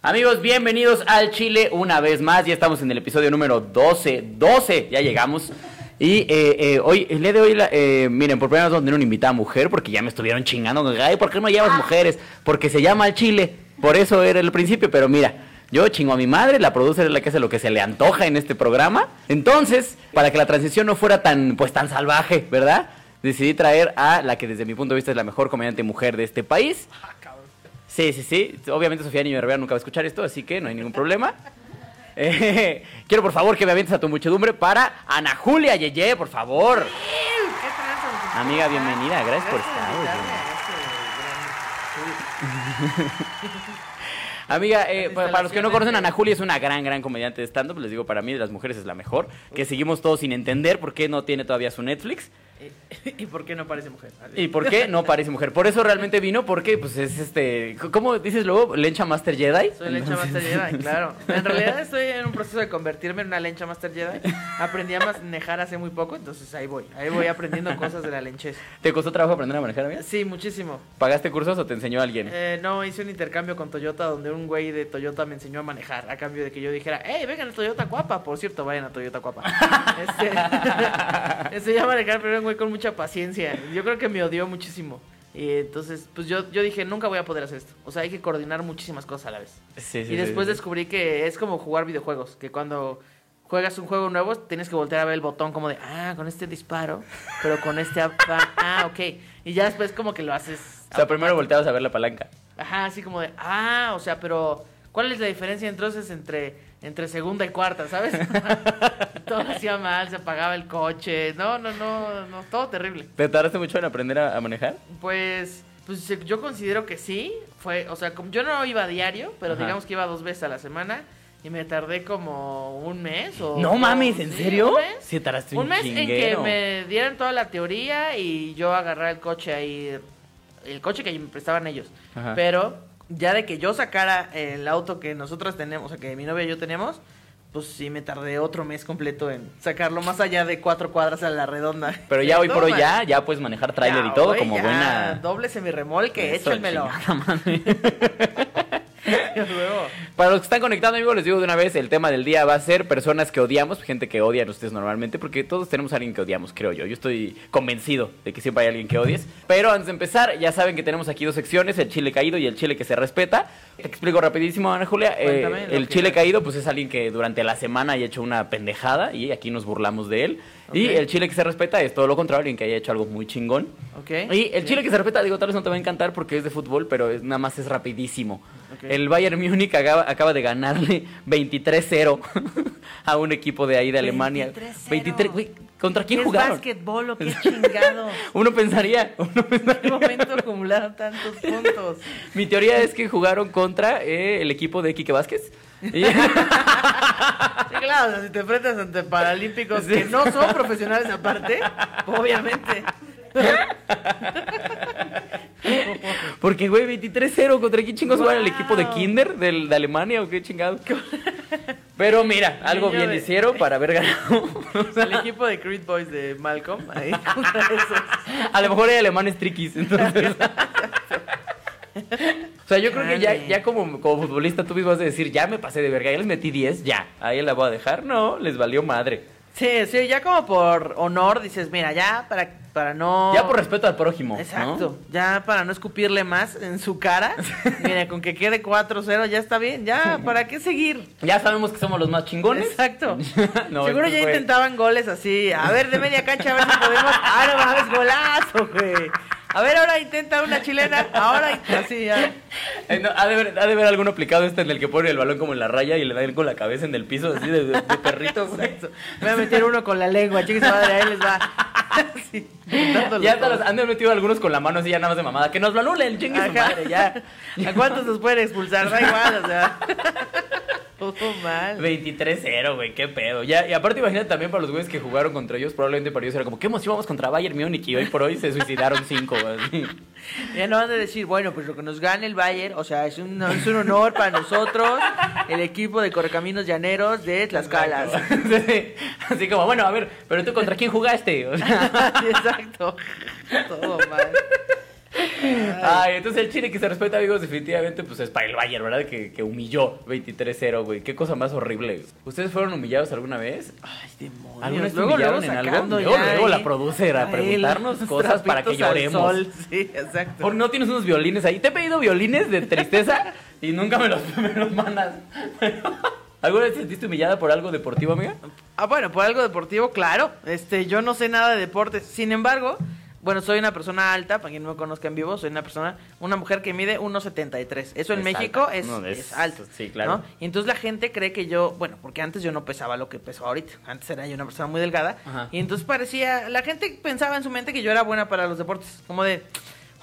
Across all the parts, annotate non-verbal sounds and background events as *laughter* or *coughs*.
Amigos, bienvenidos al Chile una vez más. Ya estamos en el episodio número 12. 12, ya llegamos. Y eh, eh, hoy, el día de hoy, la- eh, miren, por primera vez vamos a tener una invitada mujer porque ya me estuvieron chingando. Ay, ¿por qué no llevas mujeres? Porque se llama al Chile. Por eso era el principio, pero mira. Yo chingo a mi madre, la producer es la que hace lo que se le antoja en este programa. Entonces, para que la transición no fuera tan, pues, tan salvaje, ¿verdad? Decidí traer a la que desde mi punto de vista es la mejor comediante mujer de este país. Sí, sí, sí. Obviamente Sofía Niño Rivera nunca va a escuchar esto, así que no hay ningún problema. *laughs* Eh, quiero por favor que me avientes a tu muchedumbre para Ana Julia Yeye, por favor. ¿Qué Amiga, bienvenida, gracias por estar, gran- Amiga, eh, para, los que no conocen, Ana Julia es una gran, gran comediante de stand-up. Les digo, para mí de las mujeres es la mejor. Que seguimos todos sin entender por qué no tiene todavía su Netflix. ¿Y por qué no parece mujer? Y por qué no parece mujer. Por eso realmente vino, porque pues es este... ¿Cómo dices luego? ¿Lencha Master Jedi? Soy lencha Master Jedi, claro. En realidad estoy en un proceso de convertirme en una lencha Master Jedi. Aprendí a manejar hace muy poco, entonces ahí voy. Ahí voy aprendiendo cosas de la lenchez. ¿Te costó trabajo aprender a manejar, amiga? Sí, muchísimo. ¿Pagaste cursos o te enseñó alguien? Eh, no, hice un intercambio con Toyota donde un güey de Toyota me enseñó a manejar a cambio de que yo dijera, hey, vengan a Toyota Cuapa. Por cierto, vayan a Toyota Cuapa. *laughs* Este, *laughs* enseñé a manejar, pero era un güey con mucha paciencia. Yo creo que me odió muchísimo. Y entonces, pues yo, yo dije, nunca voy a poder hacer esto. O sea, hay que coordinar muchísimas cosas a la vez. Sí, sí, y después sí, descubrí que es como jugar videojuegos, que cuando juegas un juego nuevo tienes que voltear a ver el botón como de, ah, con este disparo, pero con este, ah, ah, ok. Y ya después como que lo haces. O sea, primero volteabas a ver la palanca. Ajá, así como de, ah, o sea, pero ¿cuál es la diferencia entonces entre, entre segunda y cuarta, sabes? *laughs* todo hacía mal, se apagaba el coche, no, no, no, no, todo terrible. ¿Te tardaste mucho en aprender a, a manejar? Pues, pues eh, yo considero que sí, fue, o sea, como yo no iba a diario, pero Ajá. digamos que iba dos veces a la semana y me tardé como un mes o... No mames, ¿en sí, serio? Un mes, Sí, tardaste un un mes en que me dieran toda la teoría y yo agarrar el coche ahí, el coche que me prestaban ellos. Ajá. Pero ya de que yo sacara el auto que nosotros tenemos, o sea, que mi novia y yo tenemos, pues sí me tardé otro mes completo en sacarlo más allá de cuatro cuadras a la redonda. Pero ya *laughs* hoy por hoy ya, ya puedes manejar tráiler y todo como ya, buena... Doble remolque, Eso, échenmelo. *laughs* Para los que están conectando, amigos, les digo de una vez, el tema del día va a ser personas que odiamos, gente que odian ustedes normalmente, porque todos tenemos a alguien que odiamos, creo yo. Yo estoy convencido de que siempre hay alguien que odies. Pero antes de empezar, ya saben que tenemos aquí dos secciones, el chile caído y el chile que se respeta. Te explico rapidísimo, Ana Julia. Eh, Cuéntame el chile caído, pues es alguien que durante la semana haya hecho una pendejada y aquí nos burlamos de él. Y el chile que se respeta es todo lo contrario, alguien que haya hecho algo muy chingón. ok. Y el Sí. chile que se respeta, digo, tal vez no te va a encantar porque es de fútbol, pero es, nada más es rapidísimo. El Bayern Múnich acaba, acaba de ganarle 23-0 a un equipo de ahí de Alemania. 23-0. 23, güey, ¿Contra quién ¿Qué jugaron? es básquetbol o qué chingado? *laughs* Uno pensaría, uno ¿En qué pensaría. momento acumularon tantos puntos? *laughs* Mi teoría es que jugaron contra eh, el equipo de Quique Vázquez. Y- Sí, claro, o sea, si te enfrentas ante paralímpicos Sí. que no son profesionales aparte, obviamente. *laughs* *laughs* porque, güey, 23-0 contra quién chingos jugaron el equipo de Wow. Kinder del, de Alemania o qué chingado. *laughs* Pero mira, algo bien de- hicieron para haber ganado. *laughs* El equipo de Creed Boys de Malcolm, ahí contra esos. A lo mejor hay alemanes triquis, entonces. O sea, yo creo que ya, ya como, como futbolista tú mismo vas a decir, ya me pasé de verga, ya les metí 10, ya, ahí la voy a dejar. No, les valió madre. Sí, sí, ya como por honor dices, mira, ya para, para no... Ya por respeto al prójimo. ¿no? Exacto, ya para no escupirle más en su cara, *laughs* mira, con que quede 4-0 ya está bien, ya, ¿para qué seguir? Ya sabemos que somos los más chingones. Exacto. *laughs* No, Seguro ya fue- intentaban goles así, a ver, de media cancha, a ver si podemos... ¡Ah, no mames, golazo, güey! A ver, ahora intenta una chilena, ahora así ya. Eh, no, ha, de ver, ha de ver alguno aplicado este en el que pone el balón como en la raya y le da él con la cabeza en el piso, así de, de-. Exacto. Voy a meter uno con la lengua, su madre, ahí les va. *laughs* Sí, Ya hasta todo. los- han metido algunos con la mano así ya nada más de mamada. Que nos lo anulen, chingue su madre, ya. ¿A cuántos nos pueden expulsar? Da igual, o sea. *laughs* Todo mal. 23-0, güey, qué pedo. Ya, y aparte imagínate también para los güeyes que jugaron contra ellos, probablemente para ellos era como, qué emoción vamos contra Bayern Múnich y hoy por hoy se suicidaron cinco. Ya no van a decir, bueno, pues lo que nos gane el Bayern, o sea, es un, es un honor para nosotros, el equipo de Correcaminos Llaneros de Tlaxcala. *laughs* Sí, Así como, bueno, a ver, pero tú contra quién jugaste? O sea, Sí, *laughs* Exacto. Todo mal. Ay, entonces el Chile que se respeta, amigos, definitivamente, pues es para el Bayern, ¿verdad? Que, que humilló 23-0, güey. Qué cosa más horrible. ¿Ustedes fueron humillados alguna vez? Ay, demonios. ¿Alguna vez Luego, humillaron luego en algo? sacando Luego, la producer a preguntarnos cosas para que lloremos. sol. Sí, exacto. ¿Por no tienes unos violines ahí? Te he pedido violines de tristeza y nunca me los, *laughs* me los mandas. *laughs* ¿Alguna vez te sentiste humillada por algo deportivo, amiga? Ah, bueno, por algo deportivo, claro. Este, yo no sé nada de deportes. Sin embargo, bueno, soy una persona alta, para quien no me conozca en vivo, soy una persona, una mujer que mide 1.73. Eso en Es México alta. es, No, es- es alto. sí, claro. ¿no? Y entonces la gente cree que yo, bueno, porque antes yo no pesaba lo que peso ahorita. Antes era yo una persona muy delgada. Ajá. Y entonces parecía, la gente pensaba en su mente que yo era buena para los deportes. Como de,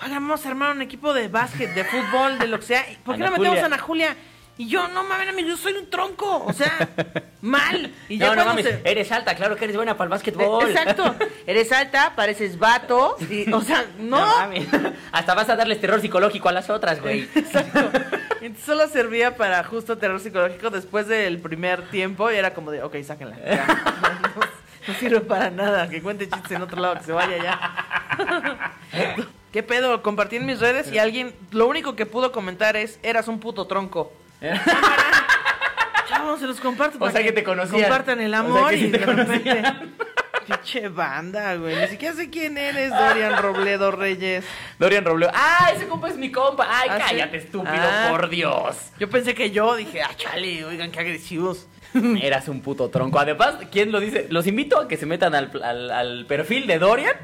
oigan, vamos a armar un equipo de básquet, de fútbol, de lo que sea. ¿Por qué no metemos a Ana Julia? Y yo, no mames, amigo, yo soy un tronco. O sea, *laughs* mal. Y ya no, mames, se- eres alta, claro que eres buena para el básquetbol. Exacto. *laughs* Eres alta, pareces vato. y- o sea, *laughs* no. mames. Hasta vas a darles terror psicológico a las otras, güey. Exacto. Entonces solo servía para justo terror psicológico después del primer tiempo y era como de, ok, sáquenla. ya. No, no sirve para nada. Que cuente chistes en otro lado, que se vaya ya. ¿Qué pedo? Compartí en mis redes y alguien, lo único que pudo comentar es, eras un puto tronco. *laughs* Chavos, se los comparto. O sea que te conocían. Compartan el O sea amor que sí y de repente... *laughs* Pinche banda, güey. Ni siquiera sé quién eres, Dorian Robledo Reyes. Dorian Robleo. ¡Ah, ese compa es mi compa! ¡Ay, ¿Ah, sí? cállate, estúpido, Ah. por Dios! Yo pensé que yo, dije, ah, chale, oigan, qué agresivos. *laughs* Eras un puto tronco. Además, ¿quién lo dice? Los invito a que se metan al, al- al perfil de Dorian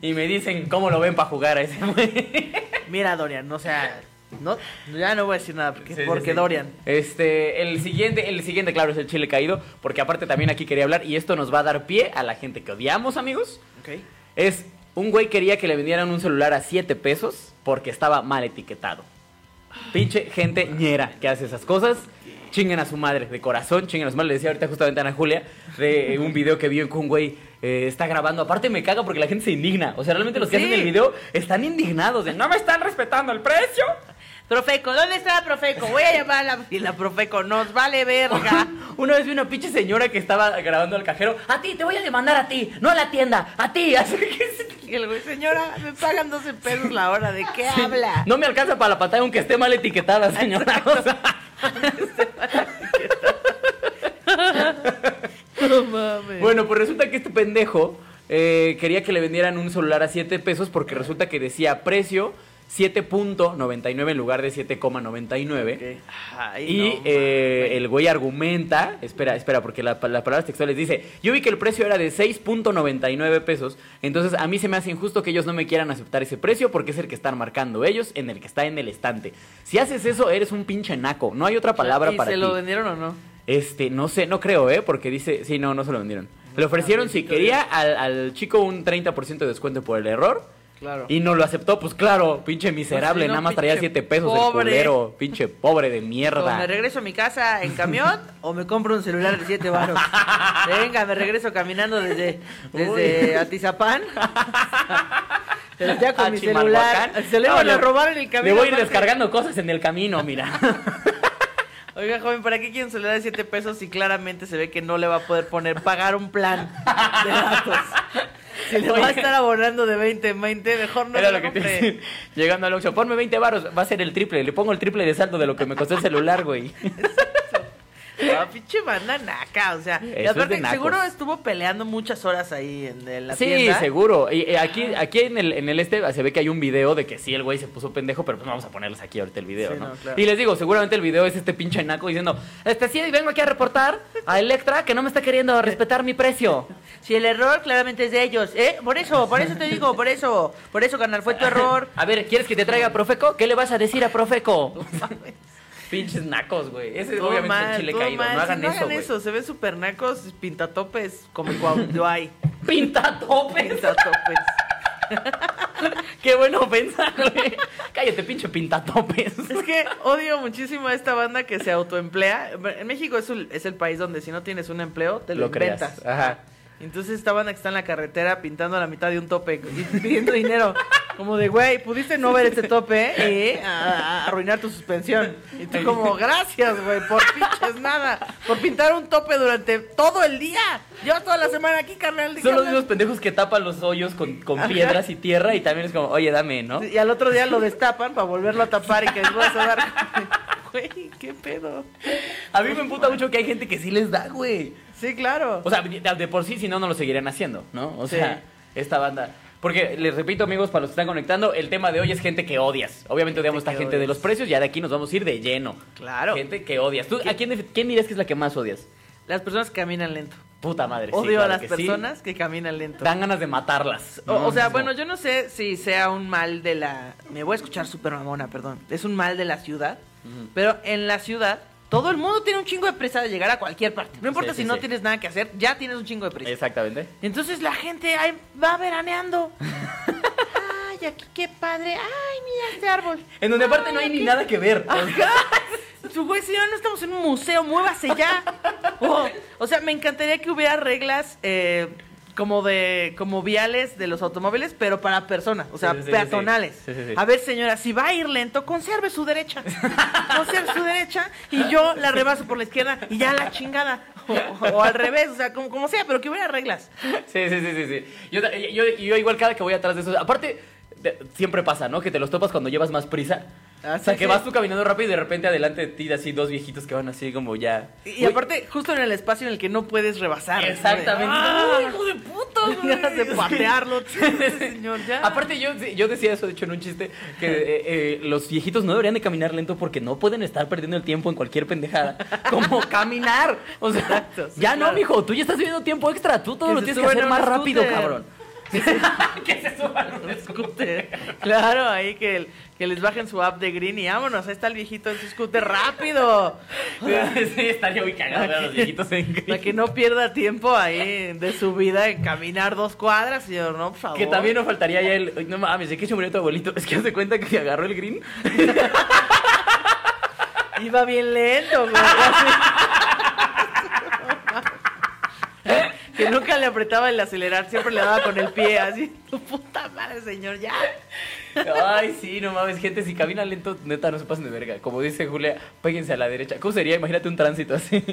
y me dicen cómo lo ven para jugar a ese güey. Mira, Dorian, o sea, no, ya no voy a decir nada porque, Sí, sí, porque sí. Dorian. Este, el siguiente, el siguiente, claro, es el chile caído, porque aparte también aquí quería hablar, y esto nos va a dar pie a la gente que odiamos, amigos. Ok. Es, un güey quería que le vendieran un celular a 7 pesos porque estaba mal etiquetado. Pinche gente ñera que hace esas cosas. Chinguen a su madre, de corazón, chinguen a su madre. Le decía ahorita justamente a Ana Julia de eh, un video que vio en que un güey eh, está grabando. Aparte me caga porque la gente se indigna. O sea, realmente los que Sí. hacen el video están indignados de no me están respetando el precio. Profeco, ¿dónde está la Profeco? Voy a llamar a la... Y la Profeco, nos vale verga. *laughs* Una vez vi una pinche señora que estaba grabando al cajero. A ti, te voy a demandar a ti, no a la tienda, a ti. *laughs* Así que Y el güey, señora, me pagan 12 pesos la hora, ¿de qué habla? no me alcanza para la pantalla aunque esté mal etiquetada, señora. O sea, *laughs* No mames. bueno, pues resulta que este pendejo eh, quería que le vendieran un celular a 7 pesos porque resulta que decía precio 7.99 en lugar de 7,99. Ok. Ay, Y no eh, el güey argumenta, espera, espera, porque la- las palabras textuales dice, yo vi que el precio era de 6.99 pesos, entonces a mí se me hace injusto que ellos no me quieran aceptar ese precio porque es el que están marcando ellos en el que está en el estante. Si haces eso, eres un pinche naco, no hay otra palabra ¿Y para se ti. lo vendieron o no? Este, no sé, no creo, ¿eh? Porque dice, sí, no, no se lo vendieron. Le ofrecieron, si bendito quería, al, al chico un 30% de descuento por el error. Claro. Y no lo aceptó, pues claro, pinche miserable, Pues no, nada más traía 7 pesos pobre. el culero, pinche pobre de O mierda. me regreso a mi casa en camión *laughs* o me compro un celular de 7 baros. *laughs* Venga, me regreso caminando desde, desde Atizapán. *laughs* Pero ya con mi celular. Se le van a robar en el camino. Le voy a ir aparte. descargando cosas en el camino, mira. Oiga, joven, ¿para qué quiere un celular de 7 pesos si claramente se ve que no le va a poder poner pagar un plan de datos? Si le va a estar abonando de 20 en 20, mejor no Era lo lo que te. Llegando al Oxxo, ponme 20 baros, va a ser el triple. Le pongo el triple de saldo de lo que me costó el celular, güey. *laughs* *laughs* Ah, pinche banda naca, o sea, es aparte de nacos. seguro estuvo peleando muchas horas ahí en, en la Sí, tienda. seguro. Y eh, aquí, aquí en el, en el este se ve que hay un video de que sí, el güey se puso pendejo, pero pues no vamos a ponerles aquí ahorita el video, Sí, ¿no? no, claro. Y les digo, seguramente el video es este pinche naco diciendo, este sí, vengo aquí a reportar a Electra que no me está queriendo respetar mi precio. *laughs* Si el error claramente es de ellos, ¿eh? Por eso, por eso te digo, por eso, por eso, canal, fue tu *laughs* error. A ver, ¿quieres que te traiga a Profeco? ¿Qué le vas a decir a Profeco? Pinches nacos, güey. Ese es obviamente mal, el chile caído. mal. No Sí, hagan eso, se ven super nacos, pintatopes, como cuando hay Pinta topes. pintatopes. *laughs* Qué buena ofensa, güey. Cállate, pinche pinta topes. Es que odio muchísimo a esta banda que se autoemplea. En México es el, es el país donde si no tienes un empleo, te lo, Lo creas, inventas. ajá. Entonces esta banda que está en la carretera pintando a la mitad de un tope y pidiendo dinero. Como de, güey, pudiste no ver este tope y a- a- arruinar tu suspensión. Y tú como, gracias, güey, por pinches nada. Por pintar un tope durante todo el día. Yo toda la semana aquí, carnal. ¿de qué Son los mismos pendejos que tapan los hoyos con, con piedras y tierra y también es como, oye, dame, ¿no? Y al otro día lo destapan para volverlo a tapar y que les vas a dar. *laughs* Güey, qué pedo. A mí me emputa mucho que hay gente que sí les da, güey. Sí, claro. O sea, de, por sí, si no, no lo seguirían haciendo, ¿no? O Sí. sea, esta banda. Porque les repito, amigos, para los que están conectando, el tema de hoy es gente que odias. Obviamente odiamos a esta gente de los precios, ya de aquí nos vamos a ir de lleno. Claro. Gente que odias. ¿Tú, ¿A quién, quién dirías que es la que más odias? Las personas que caminan lento. Puta madre. sí, Odio claro a las que sí. personas que caminan lento. Dan ganas de matarlas. O, o sea, No, bueno, yo no sé si sea un mal de la... Me voy a escuchar súper mamona, perdón. Es un mal de la ciudad. Pero en la ciudad, todo el mundo tiene un chingo de prisa de llegar a cualquier parte. No importa Sí, si no sí. tienes nada que hacer, ya tienes un chingo de prisa. Exactamente. Entonces la gente ahí va veraneando. *laughs* Ay, aquí qué padre. Ay, mira este árbol. En donde aparte no hay ni nada que ver. Ajá. Su güey, señor, no estamos en un museo, muévase ya. *laughs* Oh, o sea, me encantaría que hubiera reglas eh, como de como viales de los automóviles, pero para personas, o sea, Sí, peatonales. A ver, señora, si va a ir lento, conserve su derecha. Conserve su derecha y yo la rebaso por la izquierda y ya la chingada. O, o al revés, o sea, como, como sea, pero que hubiera reglas. Sí, sí, sí, sí, sí. Yo, yo, yo igual cada que voy atrás de eso. Aparte, siempre pasa, ¿no? Que te los topas cuando llevas más prisa. Ah, o sea, que sí. vas tú caminando rápido y de repente adelante de ti así dos viejitos que van así como ya. Y, aparte, justo en el espacio en el que no puedes rebasar. Exactamente. ¡Ah! ¡Ay, hijo de puta! *laughs* Ganas de patearlo, *laughs* señor, ya. Aparte yo, yo decía eso, de hecho, en un chiste, que eh, eh, los viejitos no deberían de caminar lento porque no pueden estar perdiendo el tiempo en cualquier pendejada. *laughs* Como caminar. O sea, Exacto, sí, ya claro. no, mijo, tú ya estás viviendo tiempo extra, tú todo Que lo tienes que hacer más rápido, cabrón. *laughs* que se suban un scooter. Claro, ahí que, el- que les bajen su app de Green y vámonos, ahí está el viejito en su scooter rápido. *laughs* sí, estaría muy cagado ver a los viejitos en Para que no pierda tiempo ahí de su vida en caminar dos cuadras, señor, no, por favor. Que también nos faltaría ya el. No mames, ¿de qué se murió tu abuelito? Es que hace cuenta que agarró el green. *laughs* Iba bien lento, güey. así. Que nunca le apretaba el acelerar, siempre le daba con el pie, así. Tu puta madre, señor, ya. Ay, sí, no mames, gente, si camina lento, neta, no se pasen de verga. Como dice Julia, péguense a la derecha. ¿Cómo sería? Imagínate un tránsito así.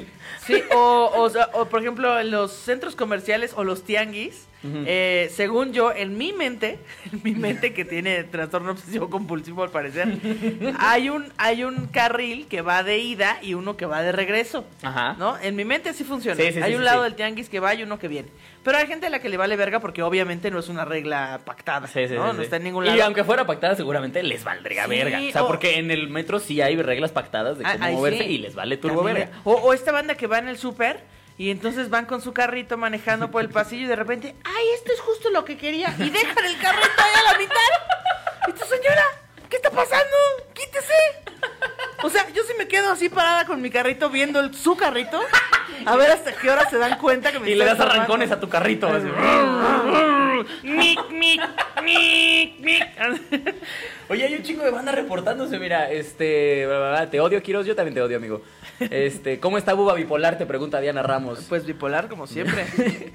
Sí, o, o, o, por ejemplo, en los centros comerciales o los tianguis, Eh, según yo, en mi mente, *laughs* en mi mente que tiene trastorno obsesivo compulsivo al parecer, *laughs* hay un, hay un carril que va de ida y uno que va de regreso. Ajá. ¿No? En mi mente así funciona. Sí, sí, sí, hay un lado del tianguis que va y uno que viene. Pero hay gente a la que le vale verga porque obviamente no es una regla pactada. Sí, sí, ¿no? sí, no está en ningún Y lado. aunque fuera pactada, seguramente les valdría verga. O sea, o- porque en el metro sí hay reglas pactadas de Ah, cómo ahí moverse y les vale turbo También, verga. O, o esta banda que va en el súper y entonces van con su carrito manejando por el pasillo y de repente, ay, esto es justo lo que quería. Y dejan el carrito ahí a la mitad. Y tú, señora, ¿qué está pasando? Quítese. O sea, yo sí me quedo así parada con mi carrito viendo el- su carrito. A ver hasta qué hora se dan cuenta que me Y le das arrancones a tu carrito. así. Mic, mic, mic, mic. Oye, hay un chingo de banda reportándose, mira, este, bla, bla, bla, te odio, Kiros, yo también te odio, amigo. Este, ¿cómo está Buba Bipolar? Te pregunta Diana Ramos. Pues bipolar como siempre.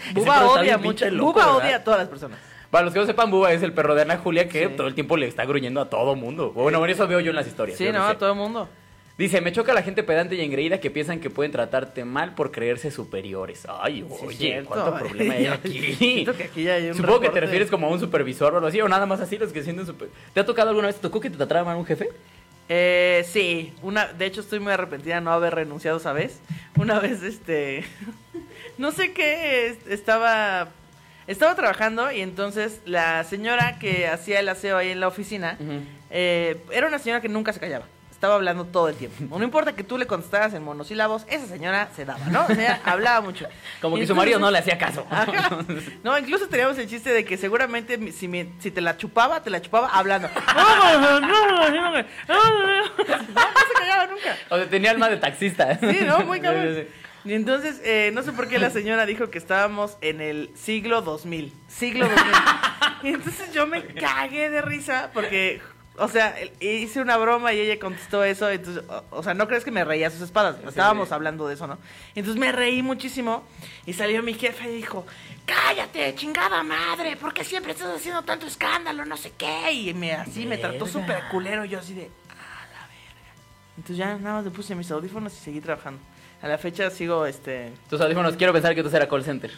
*laughs* Buba odia mucho. loco, Buba ¿verdad? odia a todas las personas. Para los que no sepan, Buba es el perro de Ana Julia que Sí. todo el tiempo le está gruñendo a todo mundo. Bueno, bueno, eso veo yo en las historias. Sí, no, sé. a todo el mundo. Dice, me choca la gente pedante y engreída que piensan que pueden tratarte mal por creerse superiores. Ay, Sí, oye. ¿cuánto *laughs* problema hay aquí? Que aquí hay un Supongo que te refieres como a un supervisor o algo así, o nada más así, los que sienten super... ¿Te ha tocado alguna vez, te tocó que te tratara mal un jefe? Eh, sí, una, de hecho estoy muy arrepentida de no haber renunciado esa vez. Una vez, este, *laughs* no sé qué, es- estaba, estaba trabajando y entonces la señora que hacía el aseo ahí en la oficina, eh, era una señora que nunca se callaba. Estaba hablando todo el tiempo. No importa que tú le contestaras en monosílabos, esa señora se daba, ¿no? O sea, *laughs* hablaba mucho. Como que su marido no le hacía caso. *laughs* Ajá. No, incluso teníamos el chiste de que seguramente si, me- si te la chupaba, te la chupaba hablando. *laughs* No, no, no, no, se callaba nunca. O sea, tenía alma de taxista. Sí, no, muy cabrón. Y entonces, eh, no sé por qué la señora dijo que estábamos en el siglo 2000. Siglo 2000. Y entonces yo me cagué de risa porque O sea, hice una broma y ella contestó eso. Entonces, o, o sea, no crees que me reía sus espaldas. Estábamos sí. hablando de eso, ¿no? Entonces me reí muchísimo. Y salió mi jefe y dijo: Cállate, chingada madre, ¿por qué siempre estás haciendo tanto escándalo? No sé qué. Y me, así me trató súper culero. Yo así de: Ah, la verga. Entonces ya nada más le puse mis audífonos y seguí trabajando. A la fecha sigo, este. Tus audífonos, quiero pensar que tú eras call center.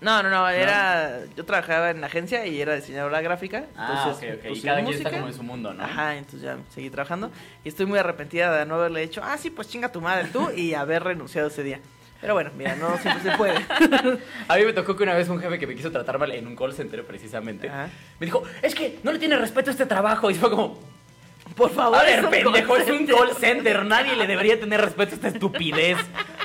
No, no, no, era. Yo trabajaba en la agencia y era diseñadora gráfica. Ah, Entonces, ok, ok. pues, y cada quien está como en su mundo, ¿no? Ajá, entonces ya seguí trabajando. Y estoy muy arrepentida de no haberle hecho, ah, sí, pues chinga tu madre tú y haber renunciado ese día. Pero bueno, mira, no siempre se puede. *laughs* A mí me tocó que una vez un jefe que me quiso tratar mal en un call center precisamente, Ajá. me dijo, es que no le tiene respeto a este trabajo. Y fue como, Por favor, a ver, es pendejo, call es un center. call center. Nadie le debería tener respeto a esta estupidez.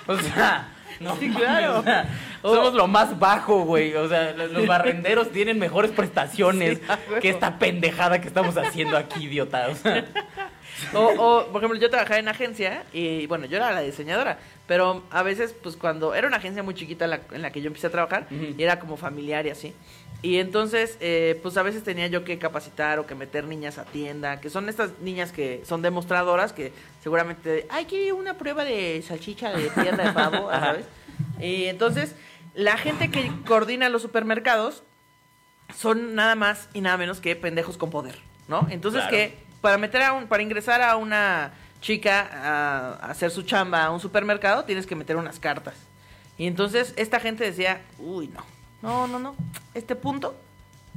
O sea, no Sí, claro. o sea, somos lo más bajo, güey. O sea, los barrenderos tienen mejores prestaciones *laughs* Sí, que esta pendejada que estamos haciendo aquí, idiota. O *laughs* sea, O, o, por ejemplo, yo trabajaba en agencia y, bueno, yo era la diseñadora. Pero a veces, pues cuando era una agencia muy chiquita la- en la que yo empecé a trabajar y era como familiar y así. Y entonces, eh, pues a veces tenía yo que capacitar o que meter niñas a tienda, que son estas niñas que son demostradoras, que seguramente, ay, quiero una prueba de salchicha de pierna de pavo. *laughs* ¿sabes? Y entonces, la gente que coordina los supermercados son nada más y nada menos que pendejos con poder, ¿no? Entonces Claro. que para meter a un, para ingresar a una chica a, a hacer su chamba a un supermercado tienes que meter unas cartas. Y entonces esta gente decía, uy, no, no, no, no, este punto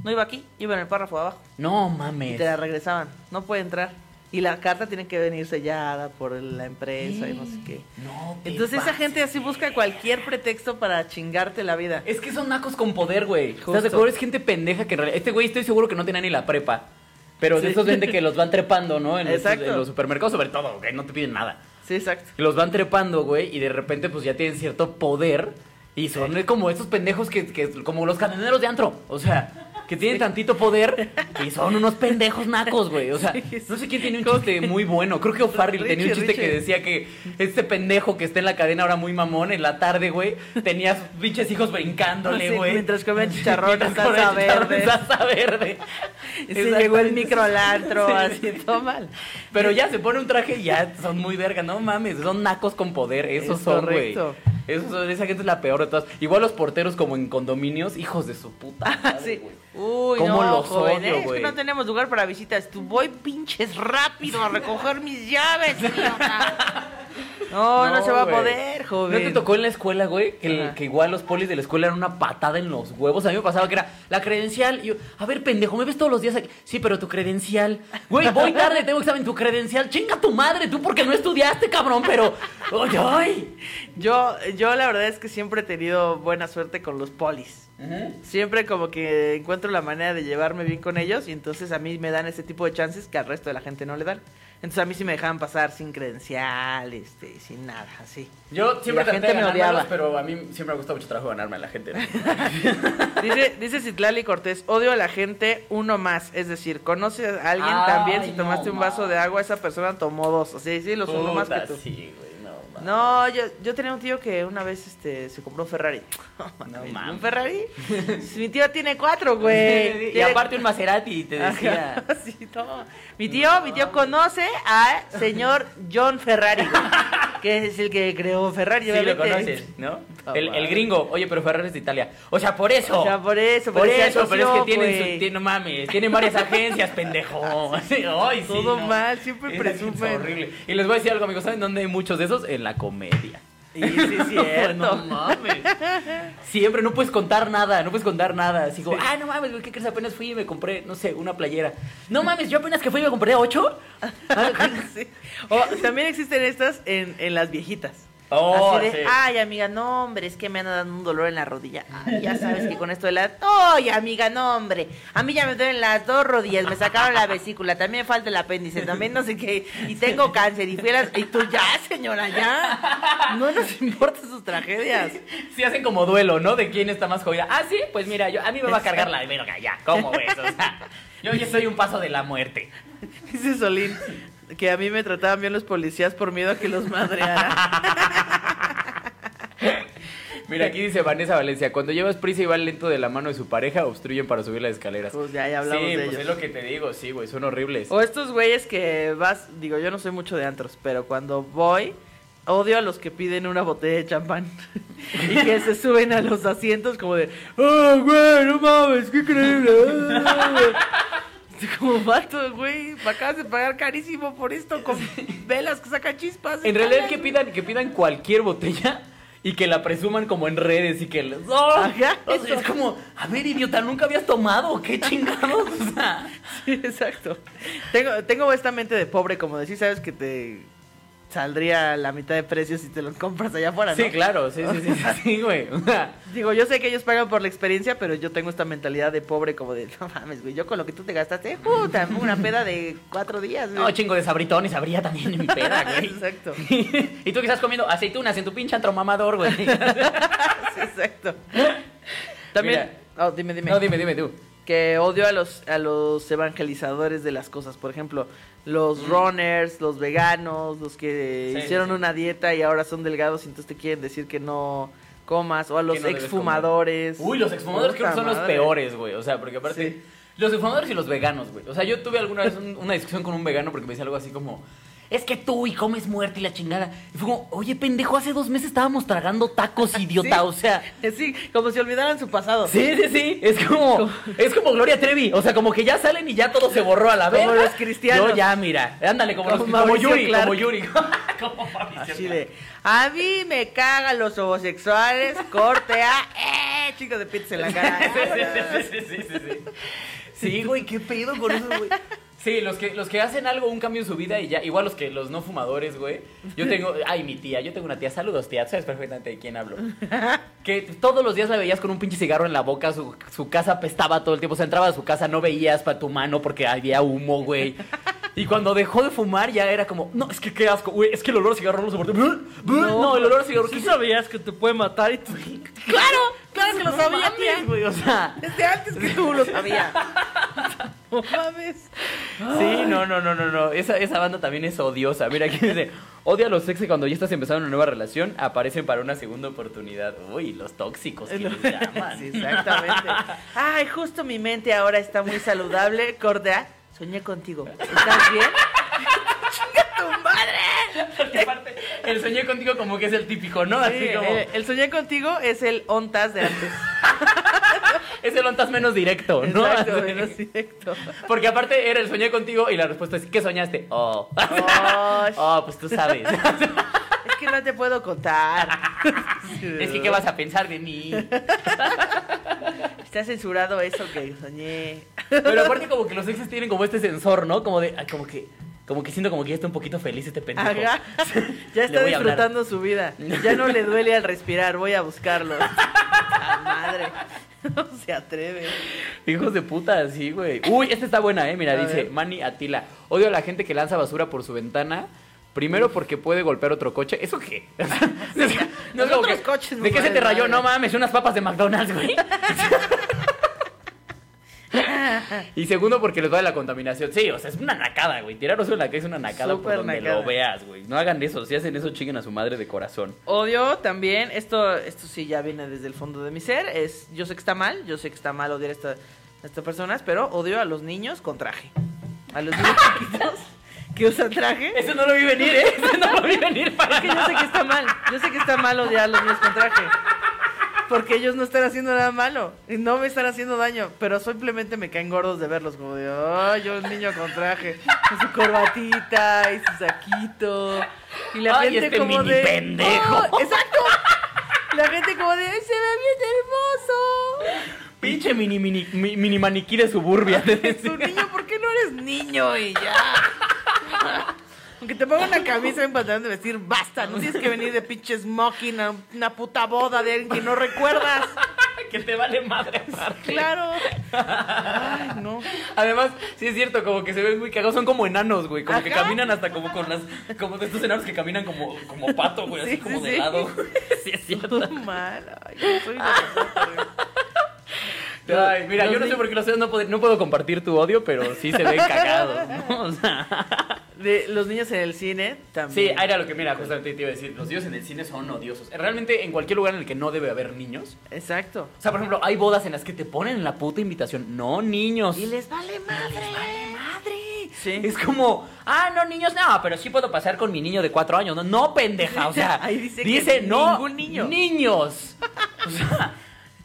no iba aquí, iba en el párrafo de abajo. no Y mames. te la regresaban, no puede entrar. Y la carta tiene que venir sellada por la empresa y no sé qué. No te Entonces esa gente así busca cualquier pretexto para chingarte la vida. Es que son nacos con poder, güey. ¿Estás de acuerdo? Es gente pendeja que en realidad... Este güey estoy seguro que no tenía ni la prepa. Pero de Sí. esos vende *laughs* que los van trepando, ¿no? En, Exacto. en los supermercados, sobre todo, güey. No te piden nada. Sí, exacto. Los van trepando, güey. Y de repente, pues ya tienen cierto poder. Y son como estos pendejos que, que... Como los camioneros de antro. O sea... Que tienen tantito poder y son unos pendejos nacos, güey. O sea, Sí, sí. no sé quién tiene un chiste muy bueno. Creo que O'Farrill tenía un chiste que decía que este pendejo que está en la cadena ahora muy mamón en la tarde, güey, tenía sus pinches hijos brincándole, Sí, güey. mientras comían *laughs* chicharrón en salsa en verde. salsa verde. Y se llegó el Exactamente. micro al antro, Sí. así todo mal. Pero ya se pone un traje y ya son muy verga, no mames, son nacos con poder, esos Es son, güey. Esa gente es la peor de todas. Igual los porteros como en condominios, hijos de su puta *laughs* madre, Sí. Uy, ¿Cómo no, los joven, odio. Es que no tenemos lugar para visitas. Tú voy pinches rápido a recoger mis llaves. No, *laughs* no, No, se va a poder, joven. ¿No te tocó en la escuela, güey? Que, el- Ajá. que igual los polis de la escuela eran una patada en los huevos. A mí me pasaba que era la credencial. Y yo, a ver, pendejo, ¿me ves todos los días aquí? Sí, pero tu credencial. Güey, voy tarde, tengo examen. Tu credencial. Chinga tu madre, tú porque no estudiaste, cabrón. Pero, ay, ay. Yo, yo la verdad es que siempre he tenido buena suerte con los polis. Siempre como que encuentro la manera de llevarme bien con ellos y entonces a mí me dan ese tipo de chances que al resto de la gente no le dan. Entonces a mí sí me dejaban pasar sin credencial, este, sin nada, así. Yo siempre la gente de me odiaba. pero a mí siempre me gusta mucho trabajo ganarme a la gente. *laughs* Dice, dice Citlali Cortés, odio a la gente uno más. Es decir, conoces a alguien también, si no, tomaste un vaso de agua, esa persona tomó dos. O sea, sí, los uno más que tú. Sí, güey, mames. No, yo, yo tenía un tío que una vez este, se compró un Ferrari. *laughs* No ¿Un mames. Ferrari? Mi tío tiene cuatro, güey. *laughs* Y aparte un Maserati, te decía. Ajá, *laughs* sí, no. Mi tío, mi tío conoce a señor John Ferrari, güey, que es el que creó Ferrari. Sí, lo conoces, ¿no? Ah, El, el gringo. Oye, pero Ferrari es de Italia. O sea, por eso. O sea, por eso, Por eso, pero es que tienen, su, no mames, tienen varias agencias, pendejo. Sí, ay, sí, Todo no. mal, siempre presumen. horrible. Y les voy a decir algo, amigos, ¿saben dónde hay muchos de esos? En la comedia. Y sí, *laughs* es cierto. no mames. Siempre no puedes contar nada, no puedes contar nada. Así como, ah, no mames, güey, ¿qué crees? Apenas fui y me compré, no sé, una playera. No mames, yo apenas que fui y me compré ocho. *laughs* Sí. O también existen estas en, en las viejitas. Oh, Así de, sí. ay, amiga, no, hombre, es que me anda dando un dolor en la rodilla. Ay, ya sabes que con esto de la... Ay, amiga, no, hombre, a mí ya me duelen las dos rodillas, me sacaron la vesícula, también falta el apéndice, también no sé qué, y tengo cáncer, y Y tú, ya, señora, ya. No nos importan sus tragedias. Sí hacen como duelo, ¿no? De quién está más jodida. Ah, sí, pues mira, yo, a mí me va a cargar la verga ya. ¿Cómo ves? O sea, yo ya soy un paso de la muerte. Dice Solín que a mí me trataban bien los policías por miedo a que los madreara. *laughs* Mira, aquí dice Vanessa Valencia, cuando llevas prisa y va lento de la mano de su pareja, obstruyen para subir las escaleras. Pues ya, ya hablamos sí, de pues ellos. es lo que te digo, sí, güey, son horribles. O estos güeyes que vas, digo, yo no soy mucho de antros, pero cuando voy, odio a los que piden una botella de champán *laughs* y que se suben a los asientos como de, oh, güey, no mames, qué increíble. *laughs* güey". Como vato, güey, acabas de pagar carísimo por esto con velas que sacan chispas. En realidad que pidan, que pidan cualquier botella y que la presuman como en redes y que les... ¡Oh! Ajá, O sea, eso. es como, a ver, idiota, ¿nunca habías tomado? ¿Qué chingados? O sea, *laughs* Sí, exacto. Tengo, tengo esta mente de pobre, como decir, sabes que te saldría la mitad de precio si te los compras allá afuera, ¿no? sí, claro, sí, sí, sí, *laughs* sí, güey. Digo, yo sé que ellos pagan por la experiencia, pero yo tengo esta mentalidad de pobre, como de, no mames, güey, yo con lo que tú te gastaste, puta, una peda de cuatro días, güey. no, chingo de sabritones habría también en mi peda, *laughs* güey. Exacto. *laughs* y tú que estás comiendo aceitunas en tu pinche antro mamador, güey. Sí, exacto. También, oh, dime, dime. No, dime, dime tú. Que odio a los a los evangelizadores de las cosas. Por ejemplo, los runners, los veganos, los que Sí, hicieron sí. una dieta y ahora son delgados y entonces te quieren decir que no comas. O a los no exfumadores. Uy, los exfumadores creo que son los peores, güey. O sea, porque aparte. Sí. Los exfumadores y los veganos, güey. O sea, yo tuve alguna vez un- una discusión con un vegano porque me decía algo así como. Es que tú y comes muerte y la chingada. Y fue como, oye, pendejo, hace dos meses estábamos tragando tacos, *laughs* idiota. Sí. O sea. Sí, como si olvidaran su pasado. Sí, sí, sí. Es como. Es como Gloria Trevi. O sea, como que ya salen y ya todo se borró a la vez. Como los cristianos. Yo ya, mira. Ándale, como, Como los, como Yuri, Clark. como Yuri. como *laughs* Así de, a mí me cagan los homosexuales, corte a, eh, chico de pizza en la cara. *laughs* Sí, sí, sí, sí, sí. Sí, güey, qué pedo con eso, güey. Sí, los que, los que hacen algo, un cambio en su vida y ya, igual los que los no fumadores, güey. Yo tengo, ay, mi tía, yo tengo una tía, saludos tía, tú sabes perfectamente de quién hablo. Que todos los días la veías con un pinche cigarro en la boca, su, su casa apestaba todo el tiempo, o sea, entraba a su casa, no veías para tu mano porque había humo, güey. Y cuando dejó de fumar ya era como, no, es que qué asco, güey, es que el olor a cigarro no lo soporté. No, el olor a cigarro, ¿Sí ¿qué sabías que te puede matar y tú... Claro que lo no sabía, mames, güey, o sea. Desde antes que *laughs* tú lo sabías. *laughs* No mames. Sí, no, no, no, no, no. Esa, esa banda también es odiosa. Mira, aquí dice, odia a los sexy cuando ya estás empezando una nueva relación, aparecen para una segunda oportunidad. Uy, los tóxicos que *laughs* les llaman. Sí, exactamente. Ay, justo mi mente ahora está muy saludable. Cordea, soñé contigo. ¿Estás bien? *laughs* Porque aparte, el soñé contigo como que es el típico, ¿no? Así Sí, como, el, el soñé contigo es el ontas de antes. *laughs* es el ontas menos directo, ¿no? Exacto, Así. menos directo. Porque aparte era el soñé contigo y la respuesta es, ¿qué soñaste? Oh. Oh, *laughs* Oh, pues tú sabes. es que no te puedo contar. es que, ¿qué vas a pensar de mí? Está censurado eso que soñé. Pero aparte como que los exes tienen como este sensor, ¿no? Como de, como que, como que siento como que ya está un poquito feliz este pendejo. Ajá. *laughs* Ya está disfrutando su vida. Ya no le duele al respirar. Voy a buscarlo. *laughs* ¡Ah, madre! *laughs* No se atreve. Hijos de puta, sí, güey. Uy, esta está buena, eh. Mira, A dice ver. Manny Atila. Odio a la gente que lanza basura por su ventana. Primero porque puede golpear otro coche. ¿Eso qué? O sea, no es como que, coches ¿De no qué se te rayó? madre. No mames, unas papas de McDonald's, güey. *laughs* y segundo porque les va de la contaminación. Sí, o sea, es una nacada, güey. Tirar basura en la calle es una nacada por Súper donde nacada. lo veas, güey. No hagan eso. Si hacen eso, chinguen a su madre de corazón. Odio también, esto, esto sí ya viene desde el fondo de mi ser, es, yo sé que está mal, yo sé que está mal odiar a, esta- a estas personas, pero odio a los niños con traje. A los niños *laughs* chiquitos que usan traje. Eso no lo vi venir, ¿eh? Eso no lo vi venir para Es que yo sé que está mal, yo sé que está mal odiar a los niños con traje. Porque ellos no están haciendo nada malo y no me están haciendo daño, pero simplemente me caen gordos de verlos, como de, ay, yo un niño con traje, con su corbatita y su saquito. Y la Ay, gente este como mini de, pendejo. "Oh", exacto. La gente como de, "Ay, se ve bien hermoso. Pinche mini, mini, mi- mini maniquí de suburbia. Es un niño, ¿por qué no eres niño? Y ya. Aunque te ponga una camisa y un pantalón de vestir, basta. No tienes que venir de pinche smoking a una puta boda de alguien que no recuerdas. *laughs* que te vale madre aparte. Claro. Ay, no. Además, sí es cierto, como que se ven muy cagados, son como enanos, güey, como que caminan hasta como con las, como de estos enanos que caminan como, como pato, güey, así Sí, como de sí. lado. *laughs* Sí es cierto. Todo mal. Ay, yo soy de. *laughs* Ay, mira, yo no sé por qué lo sé, no puedo, no puedo compartir tu odio, pero sí se ven *laughs* cagados, ¿no? O sea, De los niños en el cine también. Sí, era lo que, mira, justamente te iba a decir. Los niños en el cine son odiosos. Realmente, en cualquier lugar en el que no debe haber niños. Exacto. O sea, por ejemplo, hay bodas en las que te ponen en la puta invitación. No, niños. Y les vale madre. Les vale madre. Sí. Es como, ah, no, niños, no, pero sí puedo pasar con mi niño de cuatro años. No, no pendeja. O sea, *laughs* Ahí dice dice, que no, ningún niño. niños. *laughs* O sea,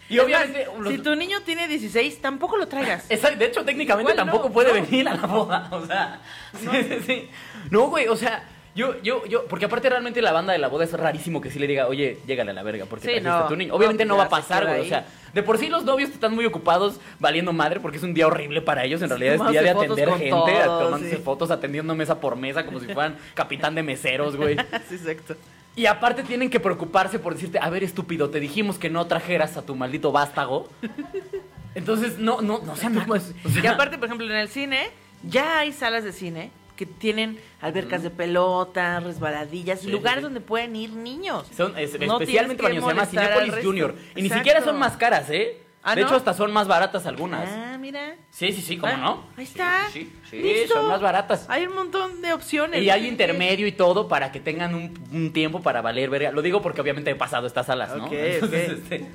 y más, obviamente. los- Si tu niño tiene 16, tampoco lo traigas. *laughs* Exacto, de hecho, técnicamente Igual no, tampoco puede no. venir a la boda. O sea, sí, sí, sí. No, güey, o sea, yo, yo, yo, porque aparte realmente la banda de la boda es rarísimo que sí le diga, oye, llégale a la verga, porque Sí, no. a tu niño. Obviamente no, No, va a pasar, güey. O sea, de por sí los novios están muy ocupados valiendo madre porque es un día horrible para ellos. En realidad es día de atender gente, todos, tomándose sí. fotos, atendiendo mesa por mesa, como si fueran *laughs* capitán de meseros, güey. sí, exacto. Y aparte tienen que preocuparse por decirte, a ver, estúpido, te dijimos que no trajeras a tu maldito vástago. *laughs* Entonces, no, no, no sean nacos. O sea, y aparte, por ejemplo, en el cine, ya hay salas de cine que tienen albercas de pelota, resbaladillas, Sí, lugares sí. donde pueden ir niños. Son es- No especialmente para niños, se llama resto. Junior. Y ni siquiera son más caras, ¿eh? ¿Ah, de no? hecho, hasta son más baratas algunas. Ah, mira. Sí, sí, sí, ¿cómo Ah, no? Ahí está. Sí, sí, sí, Listo. son más baratas. Hay un montón de opciones. Y hay intermedio y todo para que tengan un, un tiempo para valer verga. Lo digo porque obviamente he pasado estas salas, ¿no? Ok, *laughs* Entonces, ok. este,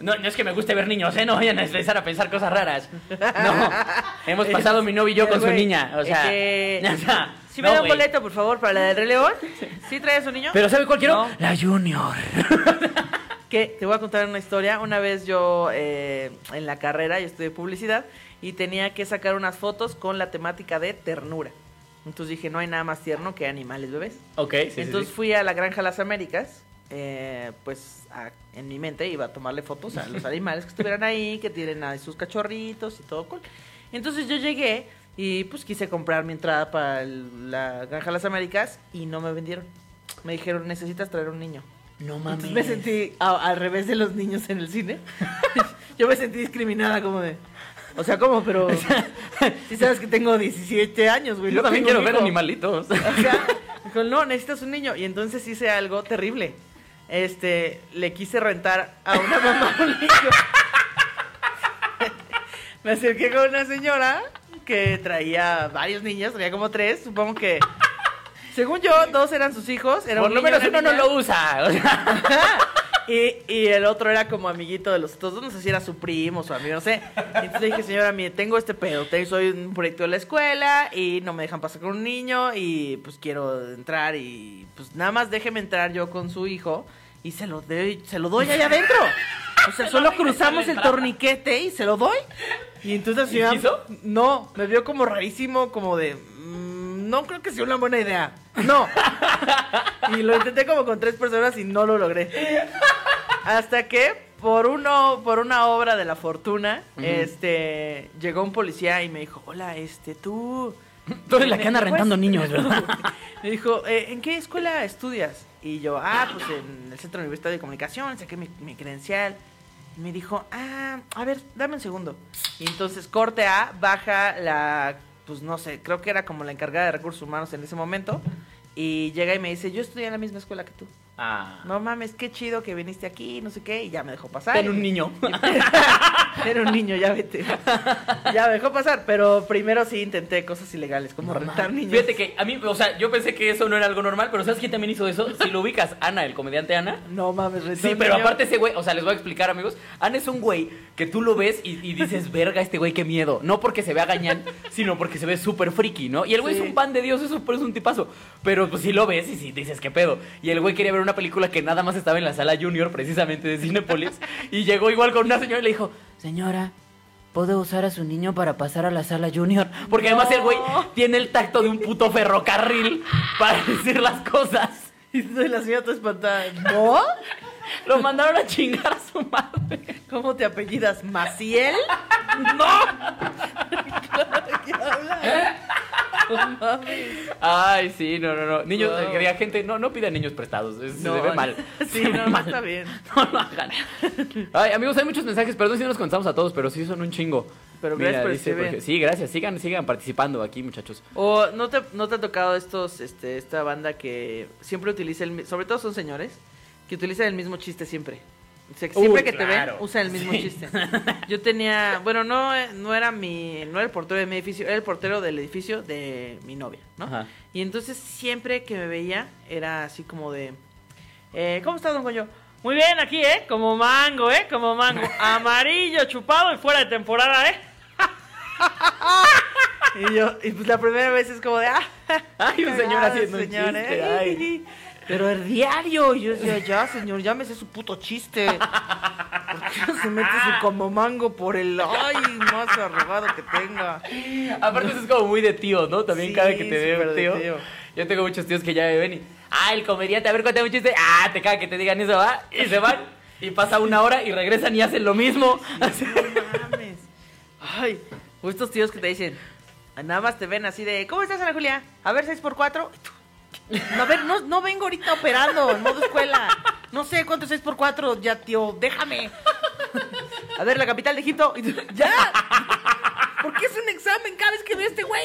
no, no es que me guste ver niños, ¿eh? No vayan a empezar a pensar cosas raras. No. *laughs* Hemos pasado mi novio y yo Eh, con su niña. O sea. o sea, *laughs* Si me da un boleto, por favor, para la del Rey León. ¿Sí trae a su niño? Pero ¿sabe cuál quiero? No. La Junior. Que te voy a contar una historia. Una vez yo eh, en la carrera, yo estudié publicidad y tenía que sacar unas fotos con la temática de ternura. Entonces dije, no hay nada más tierno que animales bebés. Ok, sí, sí, Entonces sí. fui a la granja Las Américas. eh, pues a- en mi mente iba a tomarle fotos a los *laughs* animales que estuvieran ahí, que tienen a sus cachorritos y todo cool. Entonces yo llegué y pues quise comprar mi entrada para el- la granja Las Américas y no me vendieron. Me dijeron, necesitas traer un niño. No mames. Entonces me sentí a- al revés de los niños en el cine. *laughs* Yo me sentí discriminada como de... O sea, ¿cómo? Pero... *laughs* Si *laughs* sabes que tengo 17 años, güey. Yo también quiero ver animalitos. O sea, dijo, no, necesitas un niño. Y entonces hice algo terrible. Este, le quise rentar a una mamá un niño. Me acerqué con una señora que traía varios niños, traía como tres, supongo que... Según yo, dos eran sus hijos. Era Por lo menos uno no lo usa. o *laughs* sea. Y, y el otro era como amiguito de los otros dos, no sé si era su primo, su amigo, no sé. Entonces le dije, señora, mire, tengo este pedo, te- soy un proyecto de la escuela y no me dejan pasar con un niño y pues quiero entrar y pues nada más déjeme entrar yo con su hijo y se lo doy, se lo doy allá adentro. O sea, *laughs* solo cruzamos el torniquete y se lo doy. Y entonces la ¿Y señora, quiso? no, me vio como rarísimo, como de, "Mm, no creo que sea una buena idea. No. Y lo intenté como con tres personas y no lo logré. Hasta que por uno, por una obra de la fortuna, este llegó un policía y me dijo, hola, este, tú. Tú eres la ¿me- que anda rentando puedes-" niños, ¿verdad? *laughs* Me dijo, "Eh, ¿en qué escuela estudias? Y yo, ah, pues en el Centro Universitario de Comunicación, saqué mi, mi credencial. Y me dijo, ah, a ver, dame un segundo. Y entonces corte A, baja la, pues no sé, creo que era como la encargada de recursos humanos en ese momento. Y llega y me dice, yo estudié en la misma escuela que tú. Ah. No mames, qué chido que viniste aquí, no sé qué, y ya me dejó pasar. Ten un niño. *laughs* Era un niño, ya vete. ya me dejó pasar, pero primero sí intenté cosas ilegales, como rentar niños. Fíjate que a mí, o sea, yo pensé que eso no era algo normal, pero ¿sabes quién también hizo eso? Si lo ubicas, Ana, el comediante Ana. No mames, Sí, pero niño. aparte ese güey, o sea, les voy a explicar, amigos. Ana es un güey que tú lo ves y, y dices, verga, este güey, qué miedo. No porque se vea gañán, sino porque se ve súper friki, ¿no? Y el güey Sí. es un pan de Dios, eso por eso es un tipazo. Pero pues sí lo ves y sí dices, qué pedo. Y el güey quería ver una película que nada más estaba en la sala Junior, precisamente de Cinepolis. y llegó igual con una señora y le dijo, señora. ¿Puedo usar a su niño para pasar a la sala junior? Porque además el güey tiene el tacto de un puto ferrocarril para decir las cosas. Y la señora toda espantada. ¿No? *laughs* Lo mandaron a chingar a su madre. ¿Cómo te apellidas? ¿Maciel? *laughs* ¡No! *laughs* Ay, sí, no, no, no. Niños, Wow. eh, gente, no, no pidan niños prestados. es- No, se ve mal. Sí, Se ve no, mal. está bien. No lo hagan. Ay, amigos, hay muchos mensajes, perdón si no los contamos a todos, pero sí son un chingo. Pero gracias por dice, porque- Sí, gracias. Sigan, sigan participando aquí, muchachos. O no te, no te ha tocado estos, este, esta banda que siempre utiliza el sobre todo son señores, que utilizan el mismo chiste siempre. O sea, que siempre Uy, que te claro. ven, usa el mismo Sí. chiste. Yo tenía, bueno, no, no era mi, no era el portero de mi edificio, era el portero del edificio de mi novia, ¿no? Ajá. Y entonces siempre que me veía era así como de, eh, ¿cómo estás, don Goyo? Muy bien, aquí, ¿eh? Como mango, ¿eh? Como mango. *laughs* Amarillo, chupado y fuera de temporada, ¿eh? *laughs* y yo, y pues la primera vez es como de, ah, Ay, un señor haciendo un chiste, ¿eh? ay. Pero el diario, y yo decía, *laughs* ya, señor, ya me sé su puto chiste. ¿Por qué no se mete su como mango por el ay más arrugado que tenga? Aparte eso es como muy de tío, ¿no? También Sí, cada vez que te veo, tío. tío. Yo tengo muchos tíos que ya me ven y, ah, el comediante, a ver, cuéntame un chiste. Ah, te caga que te digan eso, va. Y se van. Y pasa una hora y regresan y hacen lo mismo. Así- No mames. Ay, o estos tíos que te dicen, nada más te ven así de, ¿cómo estás, Ana Julia? A ver, 6 por 4 No, a ver, no, no vengo ahorita operando en modo escuela. No sé cuánto es 6 por 4 ya, tío, déjame. A ver, la capital de Egipto. ¡Ya! ¿Por qué es un examen cada vez que ve este güey?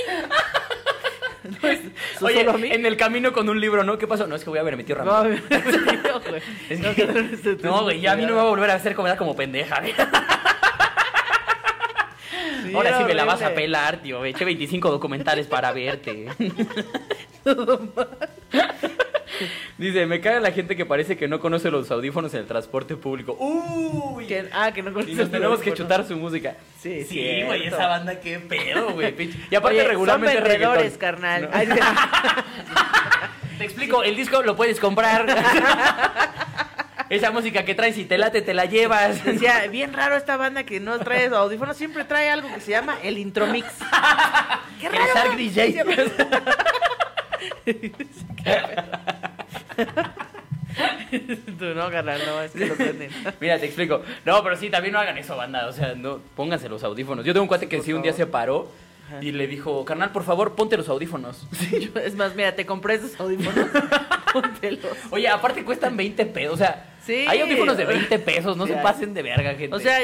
No, es- ¿eso Oye, solo a mí? en el camino con un libro, ¿no? ¿Qué pasó? No, es que voy a ver a mi tío No, Ramón. No, güey, ya a mí no me va a volver a hacer comer como pendeja. Sí, Ahora sí me la vas a pelar, tío. Eché 25 documentales para verte. *laughs* *laughs* Dice, me caga la gente que parece que no conoce los audífonos en el transporte público. Uy. Que- ah, que no Y conoces nos tenemos el que chutar su música. Sí, sí, güey, esa banda qué pedo, güey. Y aparte Oye, regularmente son vendedores, carnal. No. *laughs* Ay, Te explico, el disco lo puedes comprar. *laughs* Esa música que traes y te late, te la llevas. Decía, bien raro esta banda que no trae audífonos, siempre trae algo que se llama el intromix. ¡Qué El Shark DJ. Tú no, carnal, no, es que lo. Mira, te explico. No, pero sí, también no hagan eso, banda. O sea, no, pónganse los audífonos. Yo tengo un cuate que sí un día se paró Ajá. y le dijo, carnal, por favor, ponte los audífonos. Yo- Es más, mira, te compré esos audífonos. *laughs* Póntelos. Oye, aparte cuestan 20 pesos. O sea, Sí. hay audífonos de 20 pesos. No Sí se pasen de verga, gente. O sea,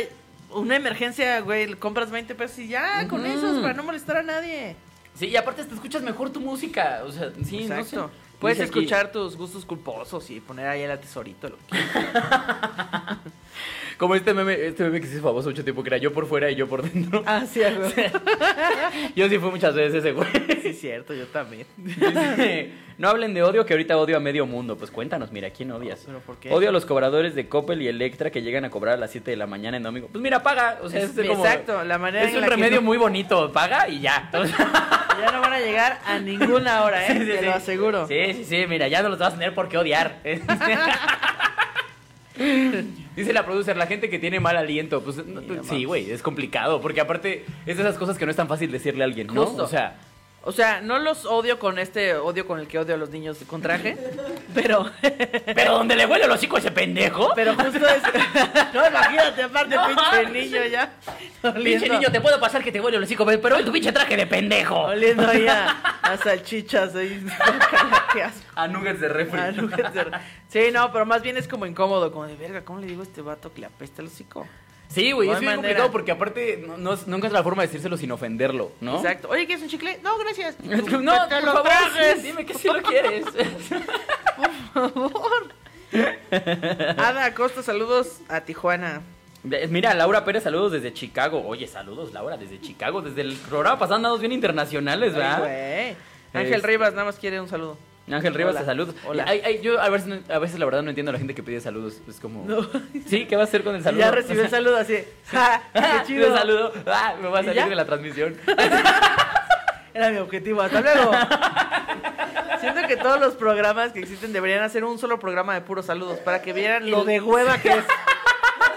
una emergencia, güey, compras 20 pesos y ya, con esos, para no molestar a nadie. Sí, y aparte te escuchas mejor tu música. O sea, sí, Exacto. no sé. Puedes escuchar tus gustos culposos y poner ahí el atesorito. Lo que... *laughs* Como este meme, este meme que se hizo famoso mucho tiempo, que era yo por fuera y yo por dentro. Ah, sí, güey. *laughs* Yo sí fui muchas veces ese güey. Sí, cierto, yo también. Dice, *laughs* no hablen de odio, que ahorita odio a medio mundo. Pues cuéntanos, mira, ¿quién odias? ¿Pero por qué? Odio a los cobradores de Coppel y Electra que llegan a cobrar a las 7 de la mañana en domingo. Pues mira, paga. O sea, Es- es, como- exacto, la manera Es en un la que remedio no- muy bonito. Paga y ya. *laughs* Ya no van a llegar a ninguna hora, ¿eh? sí, sí, Te sí. lo aseguro. Sí, sí, sí. Mira, ya no los vas a tener por qué odiar. *laughs* Dice la producer, la gente que tiene mal aliento. Pues sí, güey, es complicado. Porque aparte es de esas cosas que no es tan fácil decirle a alguien, ¿no? Justo. O sea, O sea, no los odio con este odio con el que odio a los niños con traje, pero *laughs* pero donde le huele el hocico a ese pendejo. pero justo es *laughs* No, imagínate, aparte *laughs* No pinche niño ya. Pinche oliendo- niño, te puedo pasar que te huele el hocico, pero tu pinche traje de pendejo. Oliendo ahí a, a salchichas ahí. A nuggets de refri. Nuggets de- Sí, no, pero más bien es como incómodo, como de verga, ¿cómo le digo a este vato que le apesta el hocico? Sí, güey, No es bien complicado porque aparte no, no, es- nunca es la forma de decírselo sin ofenderlo, ¿no? Exacto. Oye, ¿quieres un chicle? No, gracias. *laughs* No, Te por lo favor, trajes. dime que sí lo quieres. *laughs* Por favor. Ada Acosta, saludos a Tijuana. Mira, Laura Pérez, saludos desde Chicago. Oye, saludos, Laura, desde Chicago. Desde el programa pasado andamos bien internacionales, Ay, ¿verdad? güey. Ángel Rivas nada más quiere un saludo. Ángel Rivas, Hola. saludos. Hola. Ay, ay, yo a veces, a veces la verdad no entiendo a la gente que pide saludos. Es como... No. Sí, ¿qué va a hacer con el saludo? Ya recibió el *laughs* saludo así. ¡Ja! *laughs* ¡Qué chido! Saludo. Ah, me va a ¿Y salir ya? de la transmisión. *laughs* Era mi objetivo. Hasta luego. Siento que todos los programas que existen deberían hacer un solo programa de puros saludos para que vieran lo de hueva que es.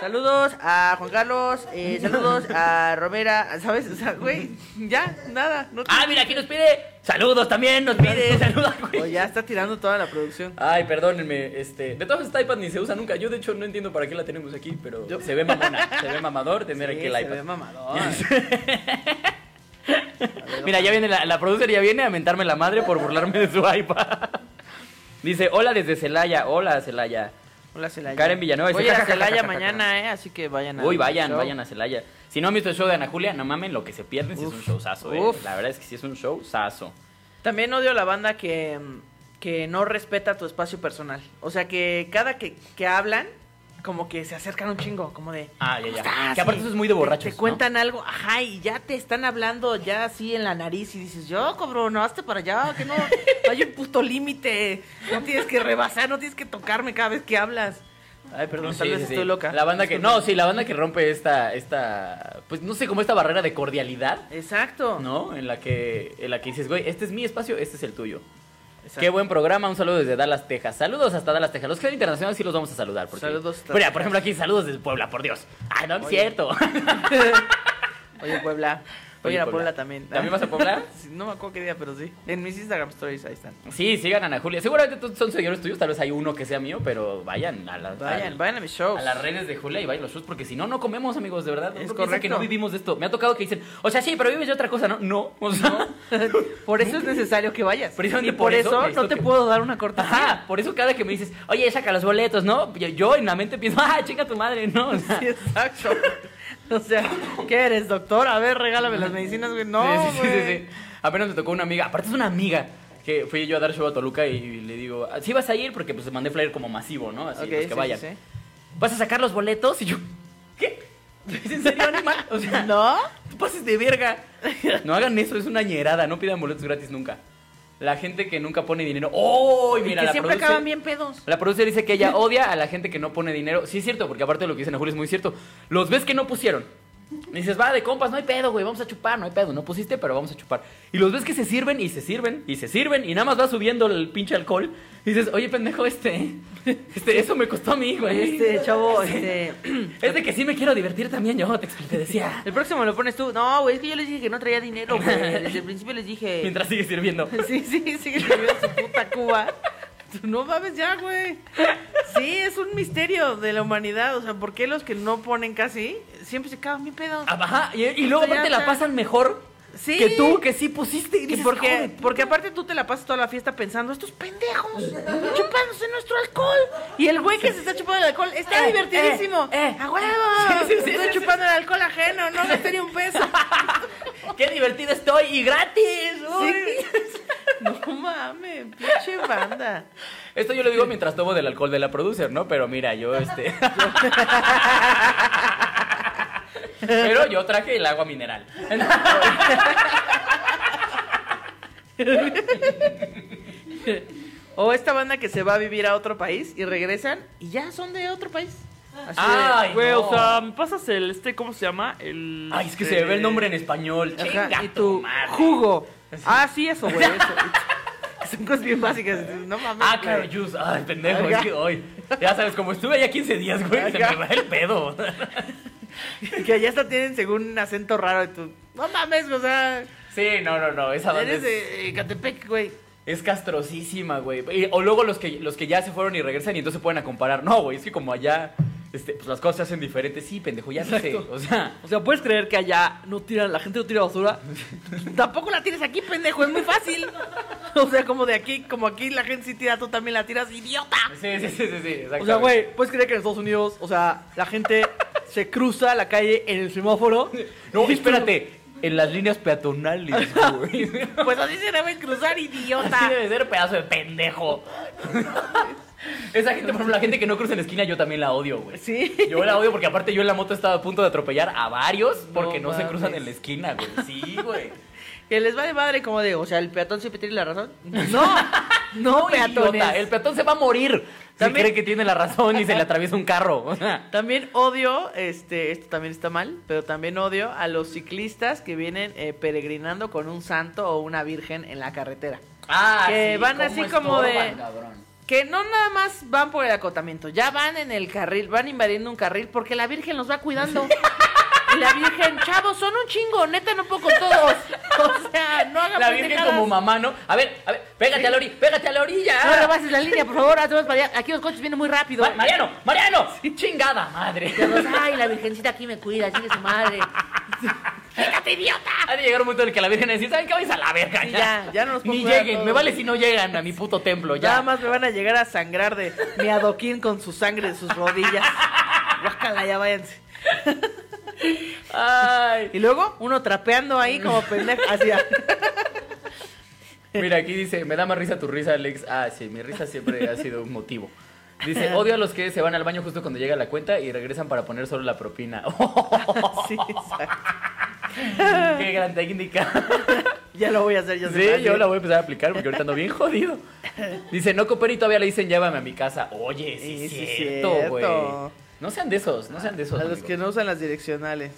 Saludos a Juan Carlos, eh, *laughs* saludos a Romera, ¿sabes? O sea, güey, ya, nada. No Ah, mira, aquí nos pide saludos también, nos pide saludos. güey. O ya está tirando toda la producción. Ay, perdónenme, este, de todas estas iPads ni se usa nunca. Yo de hecho no entiendo para qué la tenemos aquí, pero Yo- se ve mamona, *laughs* se ve mamador tener Sí, aquí el se iPad. ve mamador. *laughs* Mira, ya viene la, la producer ya viene a mentarme la madre por burlarme de su iPad. Dice, "Hola desde Celaya, hola Celaya." Hola, Celaya. Karen Villanueva Voy a Celaya mañana, ¿eh? Así que vayan a. Uy, vayan, vayan a Celaya. Si no han visto el show de Ana Julia, no mamen lo que se pierden si es un showzazo, eh. La verdad es que sí es un showzazo. También odio a la banda que, que no respeta tu espacio personal. O sea, que cada que, que hablan, como que se acercan un chingo, como de... Ah, ya, ¿cómo ya. estás? Que aparte eso es muy de borrachos, Te, cuentan algo, ajá, y ya te están hablando ya así en la nariz y dices, yo, cabrón, no, hazte para allá, que no, no hay un puto límite. No tienes que rebasar, no tienes que tocarme cada vez que hablas. Ay, perdón, tal vez sí, sí. estoy loca. La banda que. No, sí, la banda que rompe esta. esta pues no sé, como esta barrera de cordialidad, Exacto. ¿no? En la que, en la que dices, güey, este es mi espacio, este es el tuyo. Exacto. Qué buen programa, un saludo desde Dallas, Texas. Saludos hasta Dallas, Texas. Los que son internacionales sí los vamos a saludar. Porque... Saludos hasta Mira, por ejemplo, aquí saludos desde Puebla, por Dios. Ah, no, no es Oye. cierto. *laughs* Oye, Puebla. Voy a ir a Puebla también. ¿También vas a Puebla? *laughs* No me acuerdo qué día, pero sí. En mis Instagram stories ahí están. Sí, sigan a Ana Julia. Seguramente todos son seguidores tuyos, tal vez hay uno que sea mío, pero vayan a las, Vayan, vayan a mis shows. a las redes de Julia y vayan los shows, porque si no, no comemos, amigos, de verdad. Es correcto. que no vivimos de esto. Me ha tocado que dicen, o sea, sí, pero vives de otra cosa, ¿no? No, o sea, *laughs* por eso es necesario que vayas. Precisamente y por, por eso no te que- puedo dar una cortesía. Ajá, por eso cada que me dices, oye, saca los boletos, ¿no? Yo, yo en la mente pienso, ah, chinga tu madre, ¿no? O *laughs* sea, Sí, exacto. *laughs* O sea, ¿qué eres, doctor? A ver, regálame las medicinas, güey. No, sí, sí, sí, güey. sí, sí. Apenas me tocó una amiga, aparte es una amiga, que fui yo a dar show a Toluca y le digo, sí vas a ir porque pues mandé flyer como masivo, ¿no? Así, Ok, pues, que sí, vayan. sí. ¿Vas a sacar los boletos? Y yo, ¿qué? ¿Es en serio, animal? O sea, *laughs* ¿No? tú pases de verga. No hagan eso, es una ñerada, no pidan boletos gratis nunca. La gente que nunca pone dinero, ¡oh! Y Mira, que la siempre acaban bien pedos. La producer dice que ella *laughs* odia a la gente que no pone dinero. Sí, es cierto, porque aparte de lo que dice Ana Julia es muy cierto. Los ves que no pusieron. Y dices, va de compas, no hay pedo, güey, vamos a chupar, no hay pedo, no pusiste, pero vamos a chupar. Y los ves que se sirven y se sirven y se sirven y nada más va subiendo el pinche alcohol. Y dices, oye, pendejo, este, este, eso me costó a mí, güey. Este, chavo, *laughs* este... *clears throat* Es de que sí me quiero divertir también, yo te, te decía. El próximo lo pones tú. No, güey, es que yo les dije que no traía dinero, güey. *laughs* Desde el principio les dije... Mientras sigues sirviendo. *laughs* Sí, sí, sigue viviendo su puta Cuba. No mames ya, güey. Sí, es un misterio de la humanidad. O sea, ¿por qué los que no ponen casi siempre se cagan bien pedos? Ajá, y, y luego aparte la pasan mejor Sí. que tú, que sí pusiste. Y Y dices, porque, porque aparte tú te la pasas toda la fiesta pensando, estos pendejos, chupándose nuestro alcohol. Y el güey que se está chupando el alcohol está Eh, divertidísimo. eh, eh. ¡A huevo! Sí, sí, sí, Estoy sí, sí. chupando el alcohol ajeno, no gasté ni un peso. *laughs* ¡Qué divertido estoy! ¡Y gratis! uy. *laughs* No mames, pinche banda. Esto yo lo digo mientras tomo del alcohol de la producer, ¿no? Pero mira, yo este. *laughs* Pero yo traje el agua mineral. O esta banda que se va a vivir a otro país y regresan y ya son de otro país. Así de- Ay, Güey, no. o sea, ¿me pasas el, este, ¿cómo se llama? El... Ay, es que este, se ve el nombre en español. Ajá, Chinga y tu madre. jugo. Ah, sí, eso, güey, eso. *laughs* Son cosas bien básicas. No mames. Ah, claro, juice. Ay, pendejo, Ajá. es que hoy. Ya sabes, como estuve allá 15 días, güey, se me va el pedo. *laughs* *laughs* Que allá hasta tienen según un acento raro y tú. No mames, o sea. Sí, no, no, no. Esa banda Eres es, de Catepec, güey. es castrosísima, güey. O luego los que, los que ya se fueron y regresan y entonces se pueden a comparar. No, güey, es que como allá este, pues las cosas se hacen diferentes. Sí, pendejo, ya sé. O sea. O sea, ¿puedes creer que allá no tiran, la gente no tira basura? *laughs* Tampoco la tienes aquí, pendejo, es muy fácil. O sea, como de aquí, como aquí la gente sí tira, tú también la tiras, idiota. Sí, sí, sí, sí, sí, O sea, güey, ¿puedes creer que en Estados Unidos, o sea, la gente se cruza la calle en el semáforo? No, espérate. En las líneas peatonales, *laughs* güey. Pues así se deben cruzar, Así idiota. debe ser pedazo de pendejo. Esa gente, por ejemplo, la gente que no cruza en la esquina, yo también la odio, güey. Sí. Yo la odio porque aparte yo en la moto estaba a punto de atropellar a varios porque no, No se cruzan en la esquina, güey. Sí, güey. Que les vale madre, como de, o sea, el peatón siempre tiene la razón. *laughs* No, no, peatones. idiota, El peatón se va a morir. Si También- cree que tiene la razón y se le atraviesa un carro. También odio, este, esto también está mal, pero también odio a los ciclistas que vienen eh, peregrinando con un santo o una virgen en la carretera. ah, Que sí, van así como de-. Que no nada más van por el acotamiento, ya van en el carril, van invadiendo un carril porque la virgen los va cuidando. *laughs* Y la virgen, chavos, son un chingo, neta, no puedo con todos. O sea, no hagan La virgen pendejadas. como mamá, ¿no? A ver, a ver, pégate a la orilla, pégate a la orilla. No rebases la línea, por favor, hazte más para allá. Aquí los coches vienen muy rápido. Ma- Mariano, Mariano, chingada madre. Todos, Ay, la virgencita aquí me cuida, chingue su madre. ¡Quítate, idiota! Ha de llegar un momento en el que la Virgen decir, ¿saben qué? Vais a la verga Sí, ya. ya, ya no nos puedo Ni cuidar lleguen, todos. me vale si no llegan a mi puto templo, ya. Nada más me van a llegar a sangrar de mi adoquín con su sangre de sus rodillas. *laughs* Guácala, ya váyanse. Ay. Y luego, uno trapeando ahí como pendejo. Hacia. *laughs* Mira, aquí dice, me da más risa tu risa, Alex. Ah, sí, mi risa siempre ha sido un motivo. Dice, *laughs* odio a los que se van al baño justo cuando llega la cuenta y regresan para poner solo la propina. *laughs* Sí. Qué gran técnica. Ya lo voy a hacer yo. Sí, yo la voy a empezar a aplicar porque ahorita ando bien jodido. Dice, no coopero y todavía le dicen, llévame a mi casa. Oye, sí, Sí, es cierto. güey. No sean de esos, no sean de esos. A los que no usan las direccionales.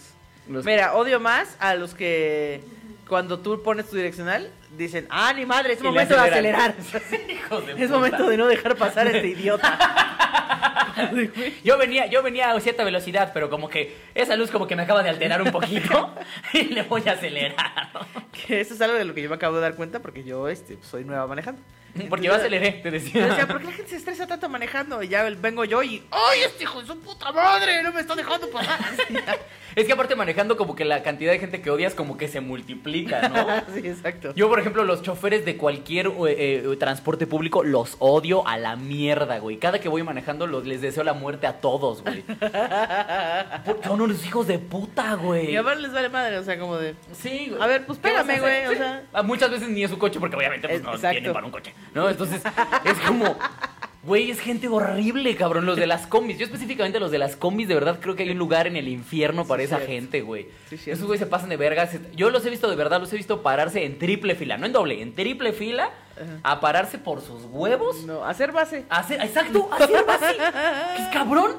Los- Mira, odio más a los que cuando tú pones tu direccional dicen, ah, ni madre, es momento de acelerar. *laughs* Hijos de *laughs* es puta. momento de no dejar pasar a este idiota. *laughs* Yo venía, yo venía a cierta velocidad, pero como que esa luz como que me acaba de alterar un poquito y le voy a acelerar. que eso es algo de lo que yo me acabo de dar cuenta porque yo este, soy nueva manejando. Porque yo aceleré, te Yo decía. decía, ¿por qué la gente se estresa tanto manejando? Y ya vengo yo y, ¡ay, este hijo de su puta madre! No me está dejando pasar. *laughs* Es que aparte manejando como que la cantidad de gente que odias como que se multiplica, ¿no? *laughs* sí, exacto. Yo, por ejemplo, los choferes de cualquier eh, eh, transporte público los odio a la mierda, güey. Cada que voy manejando los, les deseo la muerte a todos, güey. *laughs* Son unos hijos de puta, güey. Y a ver les vale madre, o sea, como de... Sí, güey. A ver, pues ¿Qué vas a pégame, hacer? güey, o sea. Ah, Muchas veces ni es su coche porque obviamente pues, Es- no exacto. tienen para un coche, ¿no? Entonces, es como... Güey, es gente horrible, cabrón. Los de las combis. Yo específicamente los de las combis, de verdad creo que hay un lugar en el infierno para Sí, esa cierto. gente, güey. Sí. Esos güeyes se pasan de vergas. Yo los he visto de verdad, los he visto pararse en triple fila. No en doble, en triple fila. A pararse por sus huevos. No, hacer base. Hacer, exacto, hacer base. *laughs* ¿Qué es cabrón?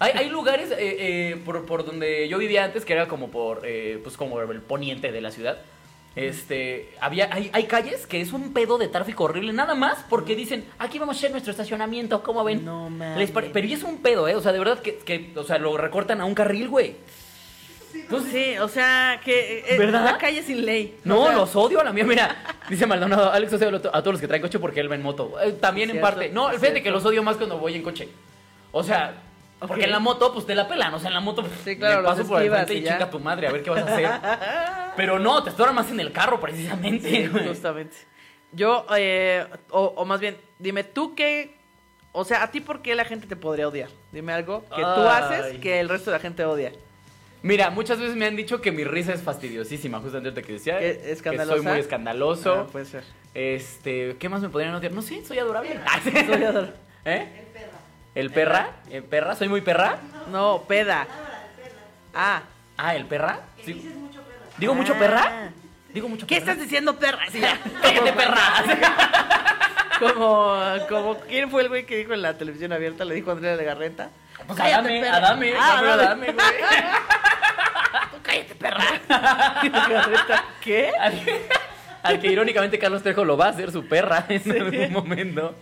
Hay, hay lugares eh, eh, por, por donde yo vivía antes, que era como por, eh, pues como el poniente de la ciudad. Este, había, hay, hay calles que es un pedo de tráfico horrible, nada más porque dicen, aquí vamos a hacer nuestro estacionamiento, ¿cómo ven? No mames. Pero y es un pedo, ¿eh? O sea, de verdad que, que, o sea, lo recortan a un carril, güey. Entonces, sí, o sea, que eh, ¿Verdad? la calle sin ley. No, O sea, los odio a la mía. Mira, *laughs* dice Maldonado, Alex odia a todos los que traen coche porque él va en moto. Eh, también en Cierto, parte. No, fíjate que los odio más cuando voy en coche. O sea, porque en la moto, pues te la pelan. O sea, en la moto, pues, Sí, claro, me paso por el frente y y ya. chinga tu madre, a ver qué vas a hacer. *laughs* Pero no, te estorban más en el carro, precisamente. Sí, güey. justamente. Yo, eh, o, o más bien, dime tú qué. O sea, ¿a ti por qué la gente te podría odiar? Dime algo que tú haces que el resto de la gente odia. Mira, muchas veces me han dicho que mi risa es fastidiosísima, justamente ahorita que decía. ¿Que soy muy escandaloso. Ah, puede ser. Este, ¿qué más me podrían odiar? No sé, soy adorable. *laughs* Soy adorable. *laughs* ¿Eh? ¿El perra? ¿El perra? ¿Soy muy perra? No, peda. Ah. Ah, ¿el perra? Sí. ¿Digo mucho perra? Digo mucho ¿Qué perra. estás diciendo, perra? Sí. *laughs* ¡Cállate, perra! *laughs* Como, como, ¿quién fue el güey que dijo en la televisión abierta? Le dijo a Andrea Legarreta. Pues Cállate, Adame, perra. Adame, Ah, Adame. Adame, güey. *laughs* ¡Cállate, perra! ¿Qué? Al, al que irónicamente Carlos Trejo lo va a hacer su perra en algún momento.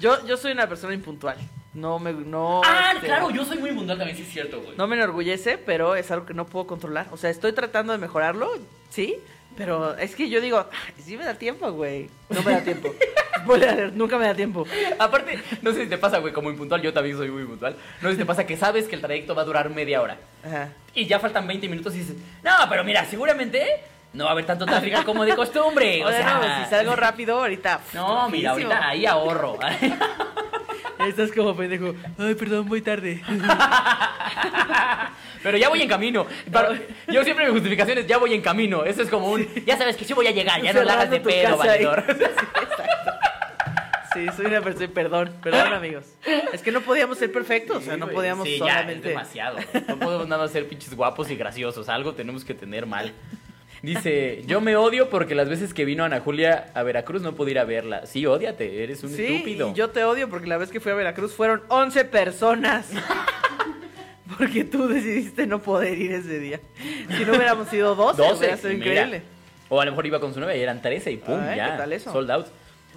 Yo, yo soy una persona impuntual. No me, no. Ah, este, claro, yo soy muy mundial también, sí es cierto, güey. No me enorgullece, pero es algo que no puedo controlar. O sea, estoy tratando de mejorarlo, sí, pero es que yo digo, "Ay, sí me da tiempo, güey. No me da tiempo. *laughs* Spoiler nunca me da tiempo. Aparte, no sé si te pasa, güey, como impuntual, yo también soy muy impuntual. No sé si te pasa que sabes que el trayecto va a durar media hora. Ajá. Y ya faltan 20 minutos y dices, no, pero mira, seguramente no va a haber tanto tráfico como de costumbre. *laughs* O sea, no, si salgo rápido, ahorita. No, mira, ahorita ahí ahorro. *laughs* Estás como pendejo. Ay, perdón, muy tarde. *laughs* Pero ya voy en camino. Yo siempre mi justificación es ya voy en camino. Eso es como un, ya sabes que sí voy a llegar, ya no la hagas de pedo, valedor. Sí, soy una persona. Perdón, perdón, amigos. Es que no podíamos ser perfectos. O sea, no podíamos sí, ya, es solamente. demasiado. No podemos nada más ser pinches guapos y graciosos. Algo tenemos que tener mal. Dice, yo me odio porque las veces que vino Ana Julia a Veracruz no pude ir a verla. Sí, ódiate, eres un Sí, estúpido. y yo te odio porque la vez que fui a Veracruz fueron 11 personas. *laughs* porque tú decidiste no poder ir ese día. Si no hubiéramos sido 12, 12, hubiera sido mira. increíble. O a lo mejor iba con su novia y eran 13 y pum, ya. ¿qué tal eso? Sold out.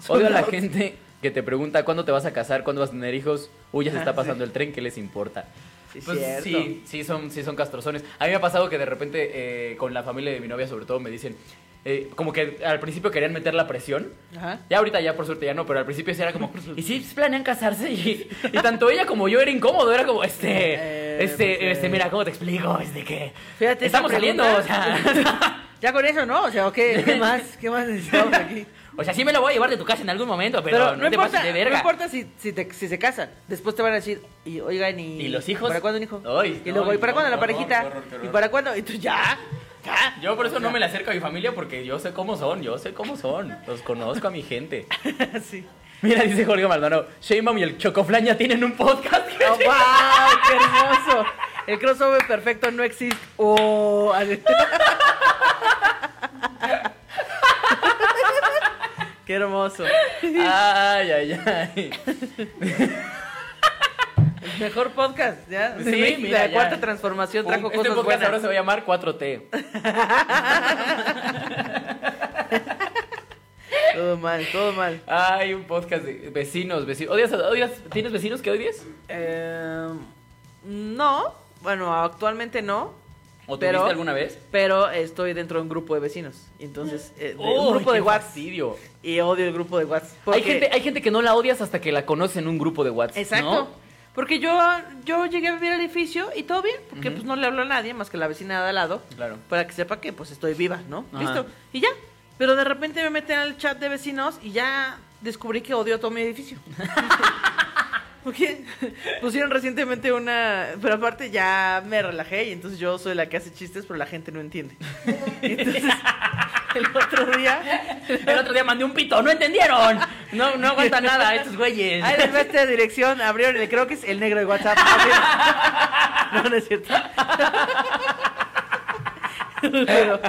Sold Odio a la gente que te pregunta cuándo te vas a casar, cuándo vas a tener hijos. Uy, ya se está Ah, pasando el tren, ¿qué les importa? Sí, Pues cierto. sí, sí son, sí son castrozones. A mí me ha pasado que de repente eh, con la familia de mi novia sobre todo me dicen, eh, como que al principio querían meter la presión. Ajá. Ya ahorita ya por suerte ya no, pero al principio sí era como, *laughs* ¿y si planean casarse? Y, y tanto ella como yo era incómodo, era como, este, Eh, este, pues, este, eh. mira, ¿cómo te explico? Es de que Fíjate, estamos saliendo, o sea... *laughs* Ya con eso, ¿no? O sea, ¿o ¿qué, ¿qué *laughs* más? ¿Qué más necesitamos aquí? O sea, sí me lo voy a llevar de tu casa en algún momento, pero, no, te importa, pases de verga. no importa si, si, te- si se casan. Después te van a decir, y oigan, y. ¿Y los hijos? ¿Para cuándo un hijo? Ay, y luego, ay, ¿y para cuándo la parejita? horror, horror. ¿Y para cuándo? Y tú, ya. Ya. Yo por eso no me le acerco a mi familia porque yo sé cómo son, yo sé cómo son. Los conozco a mi gente. *laughs* sí. Mira, dice Jorge Maldonado, Sheinbaum y el Chocoflan ya tienen un podcast. *laughs* ¡Oh, wow! ¡Qué hermoso! El crossover perfecto no existe. ¡Oh! *laughs* ¡Qué hermoso! *laughs* Ay, ay, ay. El mejor podcast, ¿ya? Sí, Sí, mira, la ya. cuarta transformación trajo este cosas podcast buenas. ahora se va a llamar 4T. *laughs* Todo mal, todo mal. Ay, un podcast de vecinos, vecinos. ¿Odias, odias, ¿Tienes vecinos que odies? Eh, no, bueno, actualmente no. ¿O Pero- alguna vez? Pero estoy dentro de un grupo de vecinos. Y entonces, eh, de- Uy, un grupo de WhatsApp. Y odio el grupo de WhatsApp. Hay gente, hay gente que no la odias hasta que la conoce en un grupo de WhatsApp. Exacto. ¿no? Porque yo, yo llegué a vivir al edificio y todo bien, porque pues no le hablo a nadie más que la vecina de al lado, Claro. para que sepa que pues estoy viva, ¿no? Ajá. Listo. Y ya. Pero de repente me meten al chat de vecinos y ya descubrí que odio todo mi edificio. *laughs* Porque *laughs* pusieron recientemente una... Pero aparte ya me relajé y entonces yo soy la que hace chistes, pero la gente no entiende. *laughs* Entonces, *laughs* el otro día... El otro día mandé un pito, no entendieron. No, no aguanta nada estos güeyes. Ahí les va esta dirección, abrieron el, creo que es el negro de WhatsApp. No, no es cierto. Pero,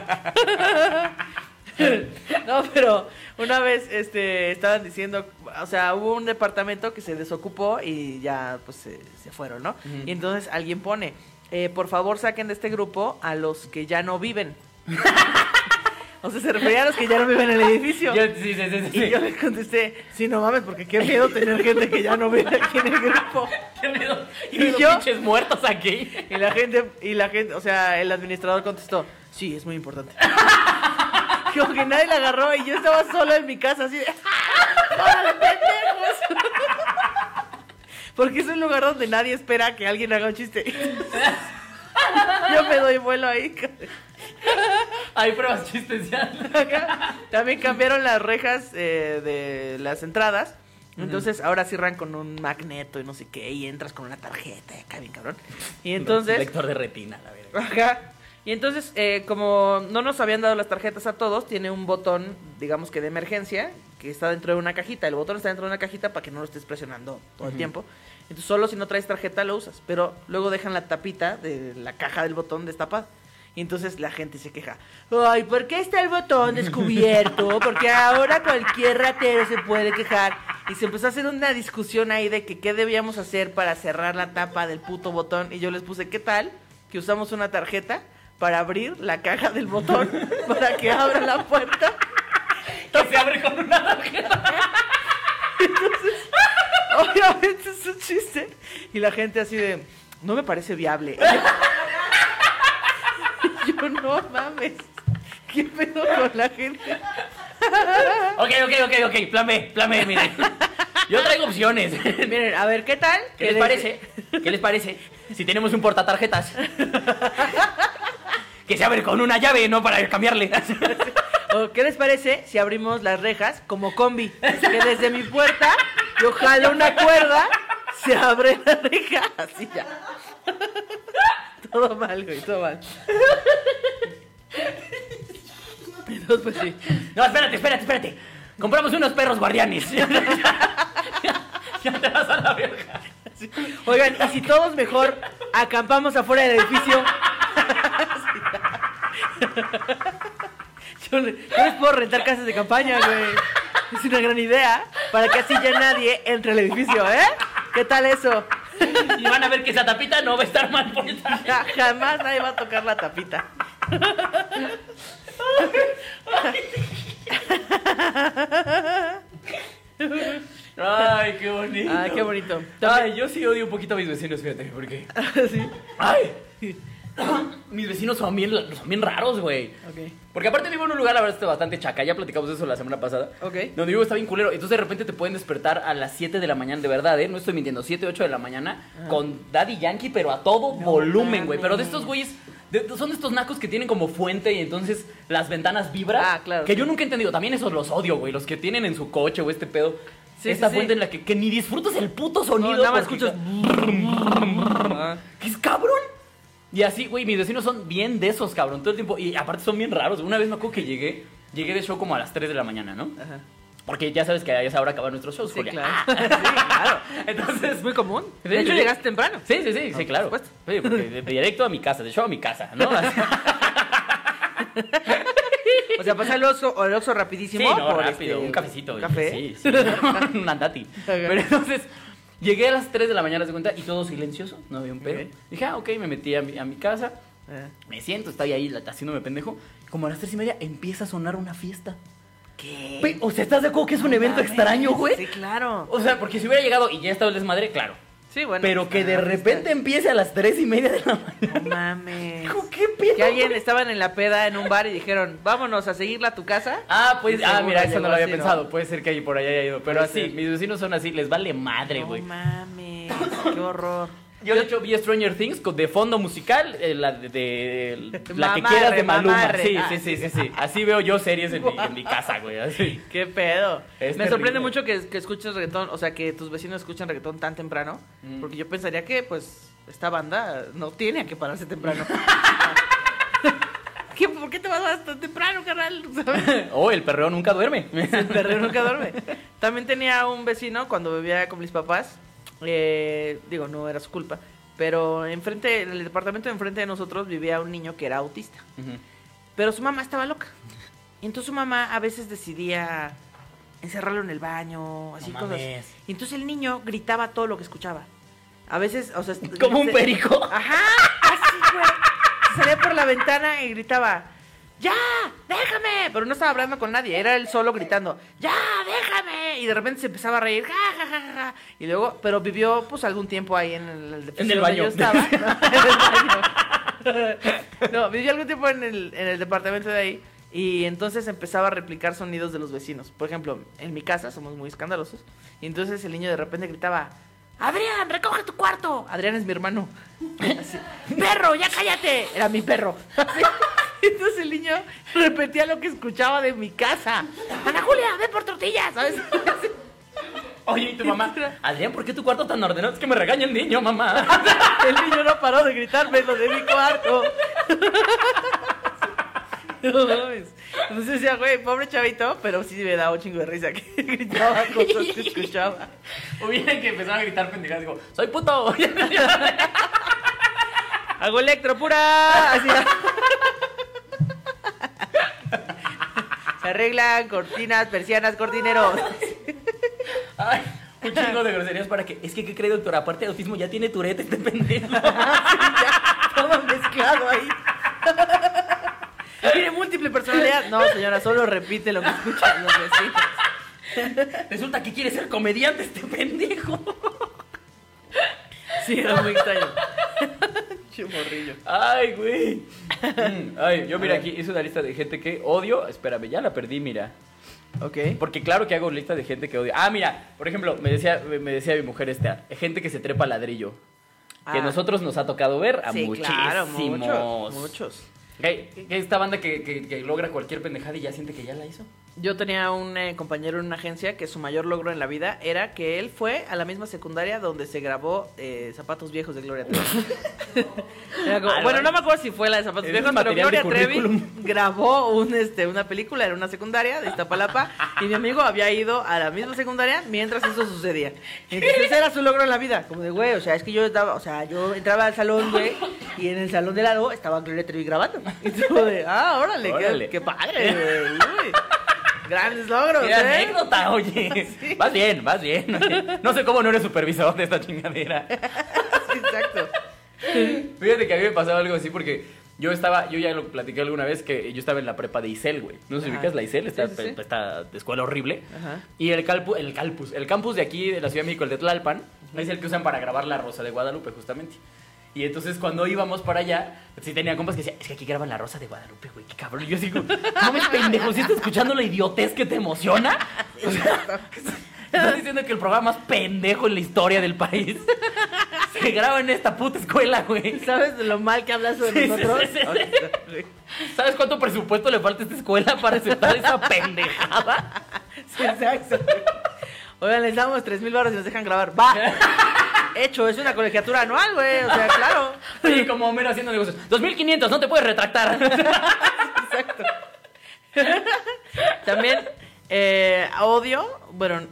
no, pero una vez este, estaban diciendo, o sea, hubo un departamento que se desocupó y ya pues se, se fueron, ¿no? Y entonces alguien pone, eh, por favor saquen de este grupo a los que ya no viven. *laughs* o sea, se refería a los que ya no viven en el edificio. Yo- sí, sí, sí, sí. Y yo le contesté, sí, no mames, porque qué miedo tener gente que ya no vive aquí en el grupo. *laughs* Qué miedo. ¿Y Y, los yo? pinches muertos aquí. Y la gente, y la gente, o sea, el administrador contestó, sí, es muy importante. *laughs* Como que nadie la agarró y yo estaba solo en mi casa así de, ¡Órale, pendejos! Porque es un lugar donde nadie espera que alguien haga un chiste. Yo me doy vuelo ahí. Hay pruebas chistes ya. También cambiaron las rejas eh, de las entradas. Entonces ahora cierran con un magneto y no sé qué. Y entras con una tarjeta, acá bien cabrón. Y entonces. Lector de retina, la verdad. Ajá. Y entonces, eh, como no nos habían dado las tarjetas a todos, tiene un botón, digamos que de emergencia, que está dentro de una cajita. El botón está dentro de una cajita para que no lo estés presionando todo el tiempo. Entonces, solo si no traes tarjeta lo usas. Pero luego dejan la tapita de la caja del botón destapada. Y entonces la gente se queja. Ay, ¿por qué está el botón descubierto? Porque ahora cualquier ratero se puede quejar. Y se empezó a hacer una discusión ahí de que qué debíamos hacer para cerrar la tapa del puto botón. Y yo les puse, ¿qué tal? Que usamos una tarjeta para abrir la caja del botón *laughs* para que abra la puerta. Que se abre con una tarjeta. Obviamente es un chiste. Y la gente así de, no me parece viable. Y *laughs* yo, no mames. ¿Qué pedo con la gente? Ok, ok, ok, ok. Plan B, plan B, miren. Yo traigo opciones. *laughs* Miren, a ver, ¿qué tal? ¿Qué les parece? ¿Qué les parece? Si tenemos un portatarjetas. Que se abre con una llave, no para cambiarle. *laughs* ¿O ¿Qué les parece si abrimos las rejas como combi? Que desde mi puerta yo jalo una cuerda, se abre la reja. Así ya. Todo mal, güey, todo mal. Entonces, pues sí. No, espérate, espérate, espérate. Compramos unos perros guardianes. Ya, *laughs* ya te vas a la verga. Oigan, y si todos mejor acampamos afuera del edificio. *laughs* Yo, le- yo les puedo rentar casas de campaña, güey. Es una gran idea. Para que así ya nadie entre al edificio, ¿eh? ¿Qué tal eso? Y van a ver que esa tapita no va a estar mal puesta. *laughs* Ja- Jamás nadie va a tocar la tapita. Ay, qué bonito. Ay, qué bonito. Ay, yo sí odio un poquito a mis vecinos, fíjate, porque. *laughs* Sí. Ay. *coughs* Mis vecinos son bien, son bien raros, güey. Ok. Porque aparte vivo en un lugar, la verdad, está bastante chaca. Ya platicamos de eso la semana pasada. Ok. Donde vivo está bien culero. Entonces de repente te pueden despertar a las 7 de la mañana, de verdad, ¿eh? No estoy mintiendo, 7, 8 de la mañana. Con Daddy Yankee, pero a todo volumen, güey. Pero de estos güeyes, de- son de estos nacos que tienen como fuente y entonces las ventanas vibran. Ah, claro, Que sí. yo nunca he entendido. También esos los odio, güey. Los que tienen en su coche o este pedo. Sí, esta sí, fuente en la que, que ni disfrutas el puto sonido. No, nada más escuchas. ¿Qué es cabrón? Y así, güey, mis vecinos son bien de esos, cabrón, todo el tiempo. Y aparte son bien raros. Una vez me acuerdo que llegué, llegué de show como a las 3 de la mañana, ¿no? Ajá. Porque ya sabes que a esa hora acaban nuestros shows, Sí, Julia. claro. *laughs* Sí, claro. Entonces, Es muy común. Sí, De hecho, sí. llegaste temprano. Sí, sí, sí, sí, por claro. Sí, porque de directo a mi casa, de show a mi casa, ¿no? *laughs* O sea, pasa el oxo, o el Sí, rapidísimo. no, por rápido, este, un cafecito. un Café. Sí, sí, *laughs* un andati. Pero entonces, llegué a las 3 de la mañana, se cuenta, y todo silencioso, no había un pedo. Dije, ah, ok, me metí a mi, a mi casa, Eh, me siento, estoy ahí haciéndome pendejo. Como a las 3 y media empieza a sonar una fiesta. ¿Qué? O sea, ¿estás de acuerdo que es un evento extraño, güey? Sí, claro. O sea, porque si hubiera llegado y ya estaba el desmadre, claro. Sí, bueno. Pero que de repente empiece a las 3 y media de la mañana. No mames. Dijo, ¿Qué pedo? Que alguien estaban en la peda en un bar y dijeron, vámonos a seguirla a tu casa. Ah, pues, ah, mira, eso no lo había así, ¿no? pensado. Puede ser que ahí por allá haya ido. Pero Puede así, ser. mis vecinos son así, les vale madre, güey. No mames, qué horror. Yo de hecho vi Stranger Things con- de fondo musical, eh, la de, de- la que quieras de Maluma. mamarre. Sí, Ah, sí, sí, sí, sí. Así veo yo series en mi, en mi casa, güey. Así. *laughs* Qué pedo. Es Me terrible. sorprende mucho que, que escuches reggaetón, o sea, que tus vecinos escuchen reggaetón tan temprano, Mm. porque yo pensaría que, pues, esta banda no tiene que pararse temprano. *laughs* ¿Qué, ¿Por qué te vas a tan temprano, carnal? *laughs* Oh, el perreo nunca duerme. El perreo nunca duerme. También tenía un vecino cuando vivía con mis papás. Eh, digo, no era su culpa. Pero enfrente, en el departamento de enfrente de nosotros vivía un niño que era autista. Pero su mamá estaba loca. Y entonces su mamá a veces decidía encerrarlo en el baño, así No cosas. Y entonces el niño gritaba todo lo que escuchaba. A veces, o sea, *laughs* Como un perico. Ajá, así. Se salía por la ventana y gritaba, ¡Ya! ¡Déjame! Pero no estaba hablando con nadie, era él solo gritando, ¡Ya! ¡Déjame! Y de repente se empezaba a reír, ¡Ja, ja, ja, ja! Y luego, pero vivió pues algún tiempo ahí en el, En el baño. yo estaba. No, en el baño. No, vivió algún tiempo en el, en el departamento de ahí. Y entonces empezaba a replicar sonidos de los vecinos. Por ejemplo, en mi casa somos muy escandalosos. Y entonces el niño de repente gritaba, Adrián, recoge tu cuarto. Adrián es mi hermano. *laughs* Así, perro, ya cállate. Era mi perro. Así. *laughs* *laughs* Entonces el niño repetía lo que escuchaba de mi casa. Ana Julia, ven por tortillas, ¿sabes? *laughs* Oye, ¿y tu mamá? Adrián, ¿por qué tu cuarto tan ordenado? Es que me regaña el niño, mamá. *laughs* El niño no paró de gritarme lo de mi cuarto. No mames. Entonces decía, güey, pobre chavito, pero sí me daba un chingo de risa que gritaba cosas que escuchaba. Hubiera que empezaba a gritar pendejadas. Digo, ¡soy puto! Hago electro pura. Así. Se arreglan cortinas, persianas, cortineros. Ay, un chingo de groserías para que. Es que, ¿qué cree, doctor? Aparte de autismo, ya tiene turete este pendejo. *laughs* Todo mezclado ahí. Tiene múltiple personalidad. No, señora, solo repite lo que escuchan los vecinos. Resulta que quiere ser comediante este pendejo. Sí, era muy extraño. Chumorrillo. Ay, güey. Mm, Ay, yo mira aquí hice una lista de gente que odio. Espérame, ya la perdí, mira. Ok. Porque claro que hago lista de gente que odio. Ah, mira, por ejemplo, me decía, me decía mi mujer esta, gente que se trepa ladrillo. Que Ah. nosotros nos ha tocado ver a Sí, muchísimos. claro, muchos. Muchos. Que- que esta banda que, que- que logra cualquier pendejada y ya siente que ya la hizo. Yo tenía un eh, compañero en una agencia que su mayor logro en la vida era que él fue a la misma secundaria donde se grabó eh, Zapatos Viejos de Gloria Trevi. *laughs* Era como- bueno, no. me acuerdo si fue la de Zapatos Viejos, pero Gloria Trevi *laughs* grabó un, este, una película en una secundaria de Iztapalapa y mi amigo había ido a la misma secundaria mientras eso sucedía. Entonces ese era su logro en la vida. Como de, güey, o sea, es que yo estaba, o sea, yo entraba al salón, güey, y en el salón de lado estaba Gloria Trevi grabando. Y tú de, ah, órale, qué-. Qué, padre, *laughs* güey. Grandes logros, ¡Qué ¿eh? anécdota, oye! *laughs* Vas bien, vas bien. *laughs* No sé cómo no eres supervisor de esta chingadera. *laughs* Sí, exacto. Fíjate que a mí me pasaba algo así porque yo estaba, yo ya lo platiqué alguna vez que yo estaba en la prepa de Isel, güey. No sé si ubicas la Isel, esta, Sí, sí, sí. esta escuela horrible. Ajá. Y el, calpu, el campus, el campus de aquí de la Ciudad de México, el de Tlalpan, es el que usan para grabar La Rosa de Guadalupe, justamente. Y entonces cuando íbamos para allá, sí tenía compas que decían, es que aquí graban La Rosa de Guadalupe, güey, qué cabrón. Y yo digo, no me pendejo, ¿sí estás escuchando la idiotez que te emociona? O sea, *laughs* estás diciendo que el programa más pendejo en la historia del país *laughs* se graba en esta puta escuela, güey. ¿Sabes lo mal que hablas de Sí, nosotros? sí. ¿Sabes cuánto presupuesto le falta a esta escuela para aceptar esa pendejada? *laughs* Sí, exacto. Oigan, les damos tres mil baros y nos dejan grabar. ¡Va! Hecho, es una colegiatura anual, güey. O sea, claro. *laughs* Oye, como Homero haciendo negocios. 2500, no te puedes retractar. *laughs* Exacto. También Eh, odio, bueno,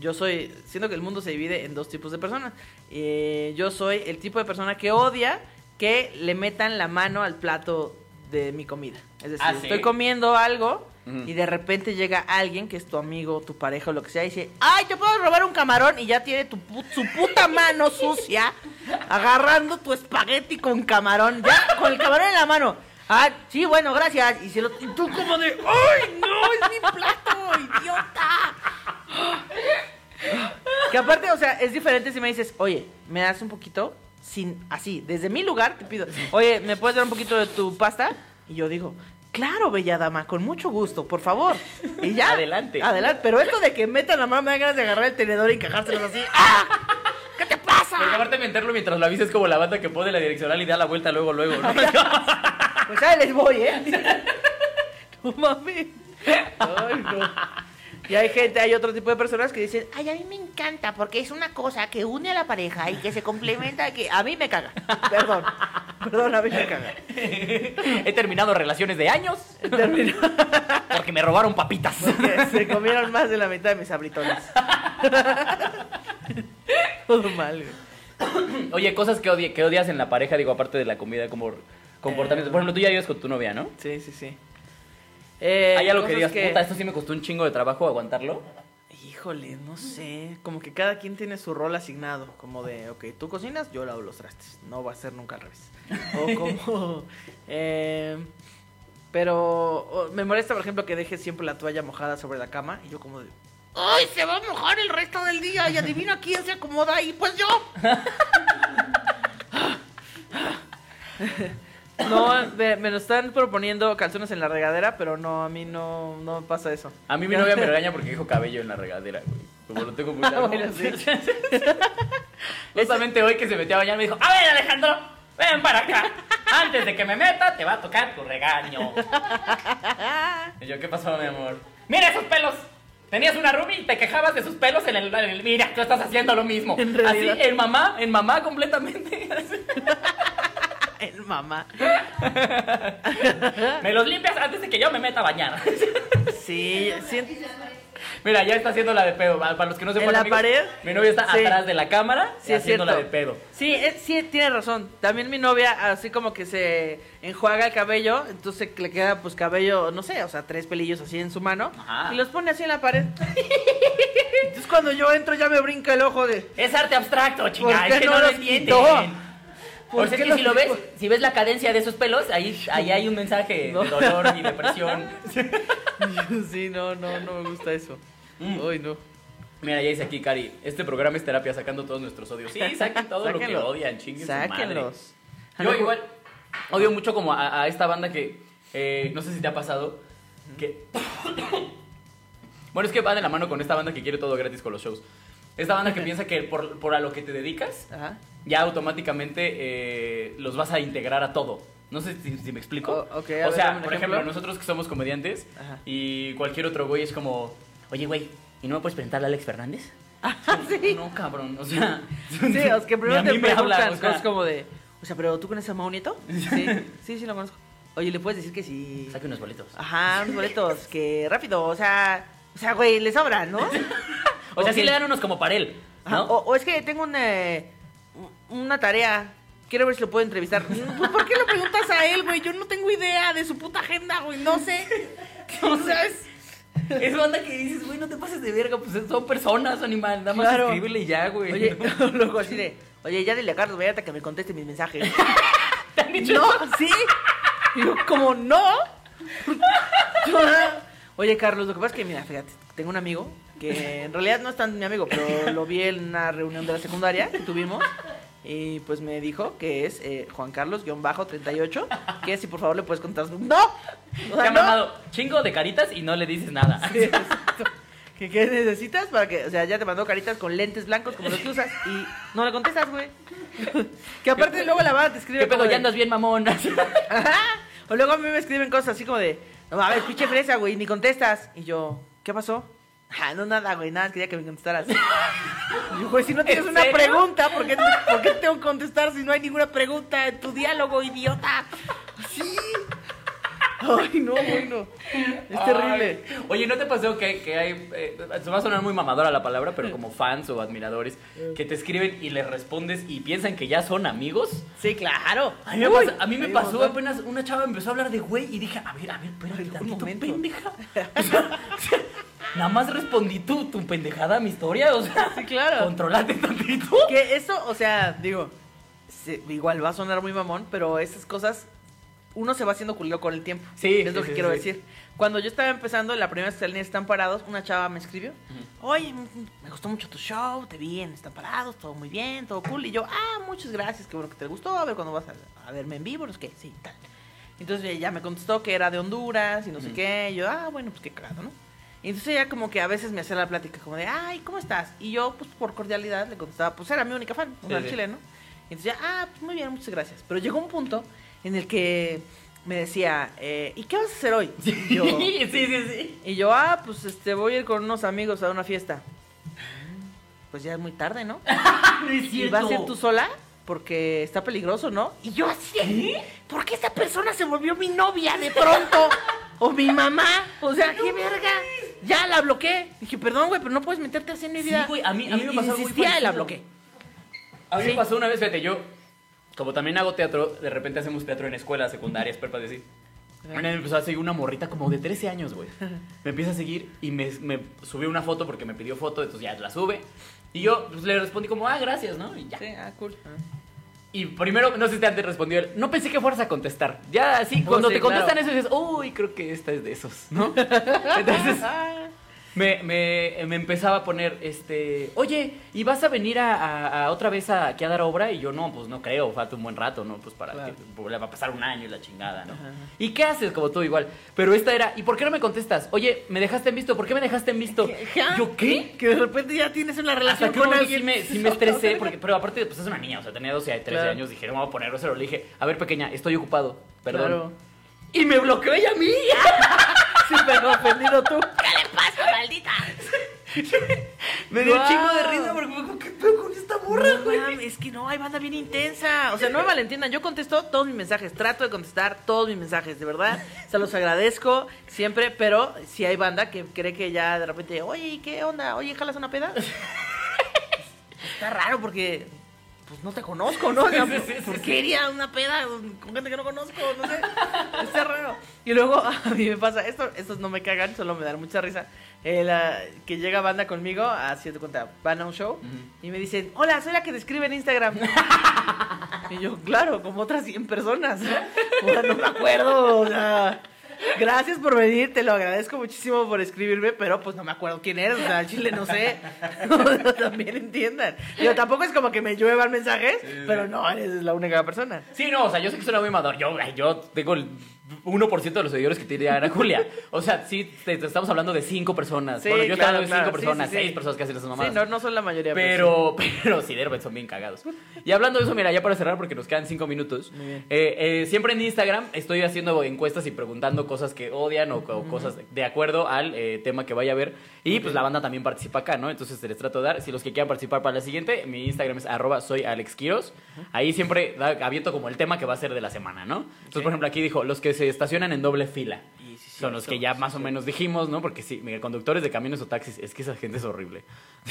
yo soy, siento que el mundo se divide en dos tipos de personas. Eh, yo soy el tipo de persona que odia que le metan la mano al plato de mi comida. Es decir, Ah, ¿sí? estoy comiendo algo Y de repente llega alguien que es tu amigo, tu pareja o lo que sea y dice, ay, te puedo robar un camarón y ya tiene tu su puta mano sucia agarrando tu espagueti con camarón, ya con el camarón en la mano. Ah, sí, bueno, gracias. Y, se lo, y tú como de, ¡ay, no, es mi plato, idiota! Que aparte, o sea, es diferente si me dices, oye, ¿me das un poquito? Sin, así, desde mi lugar te pido, oye, ¿me puedes dar un poquito de tu pasta? Y yo digo, claro, bella dama, con mucho gusto, por favor. Y ya. Adelante. Adelante. Pero esto de que metan la mano me dan ganas de agarrar el tenedor y encajárselos así. ¡Ah! ¿Qué te pasa? Porque aparte de meterlo mientras lo avises como la banda que pone la direccional y da la vuelta luego, luego, ¿no? *laughs* Pues ahí les voy, ¿eh? *laughs* No mames. Ay, no. Y hay gente, hay otro tipo de personas que dicen, ay, a mí me encanta porque es una cosa que une a la pareja y que se complementa, que a mí me caga. *laughs* Perdón, perdón, a mí me caga. He terminado relaciones de años *laughs* porque me robaron papitas. Porque se comieron más de la mitad de mis abritones. *laughs* Todo mal, güey. Oye, cosas que, odie- que odias en la pareja, digo, aparte de la comida, como comportamientos. Por ejemplo, tú ya vives con tu novia, ¿no? Sí, sí, sí. Eh, ¿Hay algo que digas, puta, esto sí me costó un chingo de trabajo aguantarlo? Híjole, no sé. Como que cada quien tiene su rol asignado. Como de, ok, tú cocinas, yo lavo los trastes. No va a ser nunca al revés. O *laughs* como. eh, pero me molesta, por ejemplo, que dejes siempre la toalla mojada sobre la cama. Y yo, como de. ¡Ay, se va a mojar el resto del día! Y adivina quién se acomoda ahí. Pues yo. *laughs* *laughs* No, me, me lo están proponiendo calzones en la regadera, pero no, a mí no, no pasa eso. A mí mi novia me regaña porque dijo cabello en la regadera, güey. Como lo tengo muy largo. Bueno, sí. *laughs* Justamente hoy que se metió a bañar me dijo, a ver Alejandro, ven para acá. Antes de que me meta, te va a tocar tu regaño. *laughs* Y yo, ¿qué pasó, mi amor? Mira esos pelos. Tenías una Ruby y te quejabas de sus pelos en el, en el- Mira, tú estás haciendo lo mismo. En Así, en mamá, en mamá completamente. *laughs* El mamá. *laughs* Me los limpias antes de que yo me meta a bañar. *laughs* Sí, sí. Mira, ya está haciendo la de pedo. Para los que no se ¿En la amigos, pared? Mi novia está Sí. atrás de la cámara Sí, haciendo la de pedo. Sí, es- sí, tiene razón. También mi novia, así como que se enjuaga el cabello, entonces le queda pues cabello, no sé, o sea, tres pelillos así en su mano Ajá. y los pone así en la pared. Entonces cuando yo entro ya me brinca el ojo de... Es arte abstracto, ¿Por chinga. qué Es que no no, lo entienden. Sea, es que si lo ves, si ves la cadencia de esos pelos, ahí, ahí hay un mensaje No. de dolor y depresión. *laughs* sí, no, no, no me gusta eso. Mm. Uy, no. Mira, ya dice aquí, Cari, este programa es terapia sacando todos nuestros odios. Sí, saquen todo lo que Sáquenlo. odian, chinguen su madre. Sáquenlos. Yo igual odio mucho como a, a esta banda que, eh, no sé si te ha pasado, que... bueno, es que va de la mano con esta banda que quiere todo gratis con los shows. Esta banda que *laughs* piensa que por, por a lo que te dedicas, Ajá. Ya automáticamente eh, los vas a integrar a todo. No sé si, si me explico. O- sea, un por ejemplo. ejemplo, nosotros que somos comediantes Ajá. y cualquier otro güey es como, oye, güey, ¿y no me puedes presentar a Alex Fernández? Ah, *laughs* *laughs* sí. No, cabrón, o sea... *laughs* Sí, sea, que primero te me habla, preguntan o sea, cosas como de, o sea, pero ¿tú conoces a Mau Nieto? Sí, sí, sí lo conozco. Oye, ¿le puedes decir que sí? Saque unos boletos. Ajá, unos boletos, que rápido, o sea, o sea, güey, le sobran, ¿no? O sea, sí Ok. le dan unos como para él, o, o es que tengo una, eh, una tarea, quiero ver si lo puedo entrevistar. *laughs* Pues, ¿Por qué lo preguntas a él, güey? Yo no tengo idea de su puta agenda, güey, no sé. *laughs* O sea, es... Es banda que dices, güey, no te pases de verga, pues son personas, animal, nada más Claro. escríbele ya, güey. Oye, *laughs* luego así de, oye, ya dile a Carlos Vallarta que me conteste mis mensajes. ¿Te han dicho No, eso? sí. Y yo, como no. Oye, Carlos, lo que pasa es que, mira, fíjate, tengo un amigo que en realidad no es tan mi amigo, pero lo vi en una reunión de la secundaria que tuvimos. Y pues me dijo que es eh, Juan Carlos-38, que si por favor le puedes contar. *laughs* ¡No! O Te ha no. mandado chingo de caritas y no le dices nada. Sí, exacto. ¿Qué, ¿Qué necesitas para que.? O sea, ya te mandó caritas con lentes blancos como los que usas y no le contestas, güey. *laughs* Que aparte luego la banda te escribe. ¿Qué pedo? de- Ya andas bien, mamón. *laughs* Ajá. O luego a mí me escriben cosas así como de, no, a ver, pinche fresa, güey, ni contestas. Y yo, ¿qué pasó? Ah, no, nada, güey, nada, quería que me contestaras. Y *laughs* yo, güey, si no tienes ¿En una serio? pregunta, ¿por qué, ¿por qué tengo que contestar si no hay ninguna pregunta en tu diálogo, idiota? Sí. Ay, no, bueno. Es terrible. Ay. Oye, ¿no te pasó que, que hay, eh, se va a sonar muy mamadora la palabra, pero como fans o admiradores, que te escriben y les respondes y piensan que ya son amigos? Sí, claro. A mí me, a mí pasó apenas una chava empezó a hablar de güey y dije, a ver, a ver, espérate Un tantito, momento. pendeja. *laughs* O sea, nada más respondí tú, tu pendejada a mi historia, o sea, Sí, claro. controlate tantito. Que eso, o sea, digo, igual va a sonar muy mamón, pero esas cosas uno se va haciendo culero con el tiempo. Sí, es lo sí, que sí, quiero sí. decir. Cuando yo estaba empezando, la primera vez que Están Parados, una chava me escribió. Oye, m- me gustó mucho tu show, te vi en Están Parados, todo muy bien, todo cool. Y yo, ah, muchas gracias, qué bueno que te gustó. A ver cuando vas a, a verme en vivo, no sé qué, sí, tal. Entonces ella me contestó que era de Honduras y no sé Ujú. qué. Y yo, ah, bueno, pues qué cagado, ¿no? Y entonces ella como que a veces me hacía la plática como de, ay, ¿cómo estás? Y yo, pues por cordialidad, le contestaba, pues era mi única fan, una sí. chileno. Y entonces ya, ah, pues muy bien, muchas gracias. Pero llegó un punto en el que me decía, eh, ¿y qué vas a hacer hoy? Y yo, *laughs* sí, sí, sí. y yo, ah, pues este, voy a ir con unos amigos a una fiesta. Pues ya es muy tarde, ¿no? *laughs* No es ¿Y vas a ir tú sola? Porque está peligroso, ¿no? Y yo así, ¿por qué esta persona se volvió mi novia de pronto? *laughs* ¿O mi mamá? O sea, ¿qué verga? Ya la bloqueé. Dije, perdón, güey, pero no puedes meterte así en mi Sí, vida. güey, a mí- a mí Y- me y pasó algo muy insistía y la bloqueé. A mí Sí. me pasó una vez, fíjate, yo, como también hago teatro, de repente hacemos teatro en escuelas, secundarias, *laughs* prepas así. Una me empezó a seguir una morrita como de 13 años, güey. *laughs* Me empieza a seguir y me, me subió una foto porque me pidió foto, entonces ya la sube. Y yo pues, le respondí como, ah, gracias, ¿no? Y ya. Sí, ah, cool. Y primero, no sé si antes respondió él, no pensé que fueras a contestar. Ya así, Oh, cuando sí, te contestan claro. eso dices, uy, creo que esta es de esos, ¿no? *laughs* Entonces, me, me, me empezaba a poner, este, oye, ¿y vas a venir a, a- a otra vez a, aquí a dar obra? Y yo, no, pues no creo, falta un buen rato, ¿no? Pues para Claro. que pues, le va a pasar un año y la chingada, ¿no? Ajá. ¿Y qué haces? Como tú igual. Pero esta era, ¿y por qué no me contestas? Oye, ¿me dejaste en visto? ¿Por qué me dejaste en visto? ¿Yo qué? Que de repente ya tienes una relación Hasta con alguien. sí me, sí me *laughs* estresé, porque, pero aparte, pues es una niña, o sea, tenía 12, 13 Claro. años, dije, no me voy a poner grosero. Le dije, a ver, pequeña, estoy ocupado, perdón. Claro. Y me bloqueó ella a mí. *laughs* Sí, pero ofendido tú. *laughs* me dio un chingo de risa porque me dijo, ¿qué pedo con esta No, güey? es que no, hay banda bien intensa. O sea, no me malentiendan, yo contesto todos mis mensajes, trato de contestar todos mis mensajes, de verdad. Se los agradezco siempre, pero si hay banda que cree que ya de repente, oye, ¿y ¿qué onda? Oye, ¿jalas una peda? *laughs* Está raro porque pues no te conozco, ¿no? *laughs* O Sí, sí, sí, ¿Por sí. qué iría a una peda con gente que no conozco? No sé. Está raro. Y luego *laughs* a mí me pasa, esto, estos no me cagan, solo me dan mucha risa. eh, la- que llega banda conmigo, así te cuenta, van a un show y me dicen, hola, soy la que te escribe en Instagram. *laughs* y yo, claro, como otras 100 personas. O sea, no me acuerdo, o sea. Gracias por venir, te lo agradezco muchísimo por escribirme, pero pues no me acuerdo quién eres, o sea, al chile no sé. *laughs* También entiendan. Digo, tampoco es como que me lluevan mensajes, pero no, eres la única persona. Sí, no, o sea, yo sé que suena muy mador. Yo, yo tengo el 1% de los seguidores que tiene Ana *laughs* Julia. O sea, sí, te, te estamos hablando de 5 personas. Sí, bueno, yo claro, estaba hablando de 5 claro. Sí, personas, sí, sí. 6 personas que hacen esas mamadas. Sí, no, no son la mayoría. Pero, *laughs* pero sí, de repente son bien cagados. Y hablando de eso, mira, ya para cerrar, porque nos quedan cinco minutos. Muy bien. eh, eh, siempre en Instagram estoy haciendo encuestas y preguntando cosas que odian o, o cosas de acuerdo al eh, tema que vaya a ver. Y pues la banda también participa acá, ¿no? Entonces les trato de dar. Si los que quieran participar para la siguiente, mi Instagram es arroba soy Alex Quiros. Ahí siempre da- aviento como el tema que va a ser de la semana, ¿no? Entonces, por ejemplo, aquí dijo, los que se estacionan en doble fila. Y sí, sí, Son los que ya más o menos dijimos, ¿no? Porque sí, mira, conductores de camiones o taxis, es que esa gente es horrible.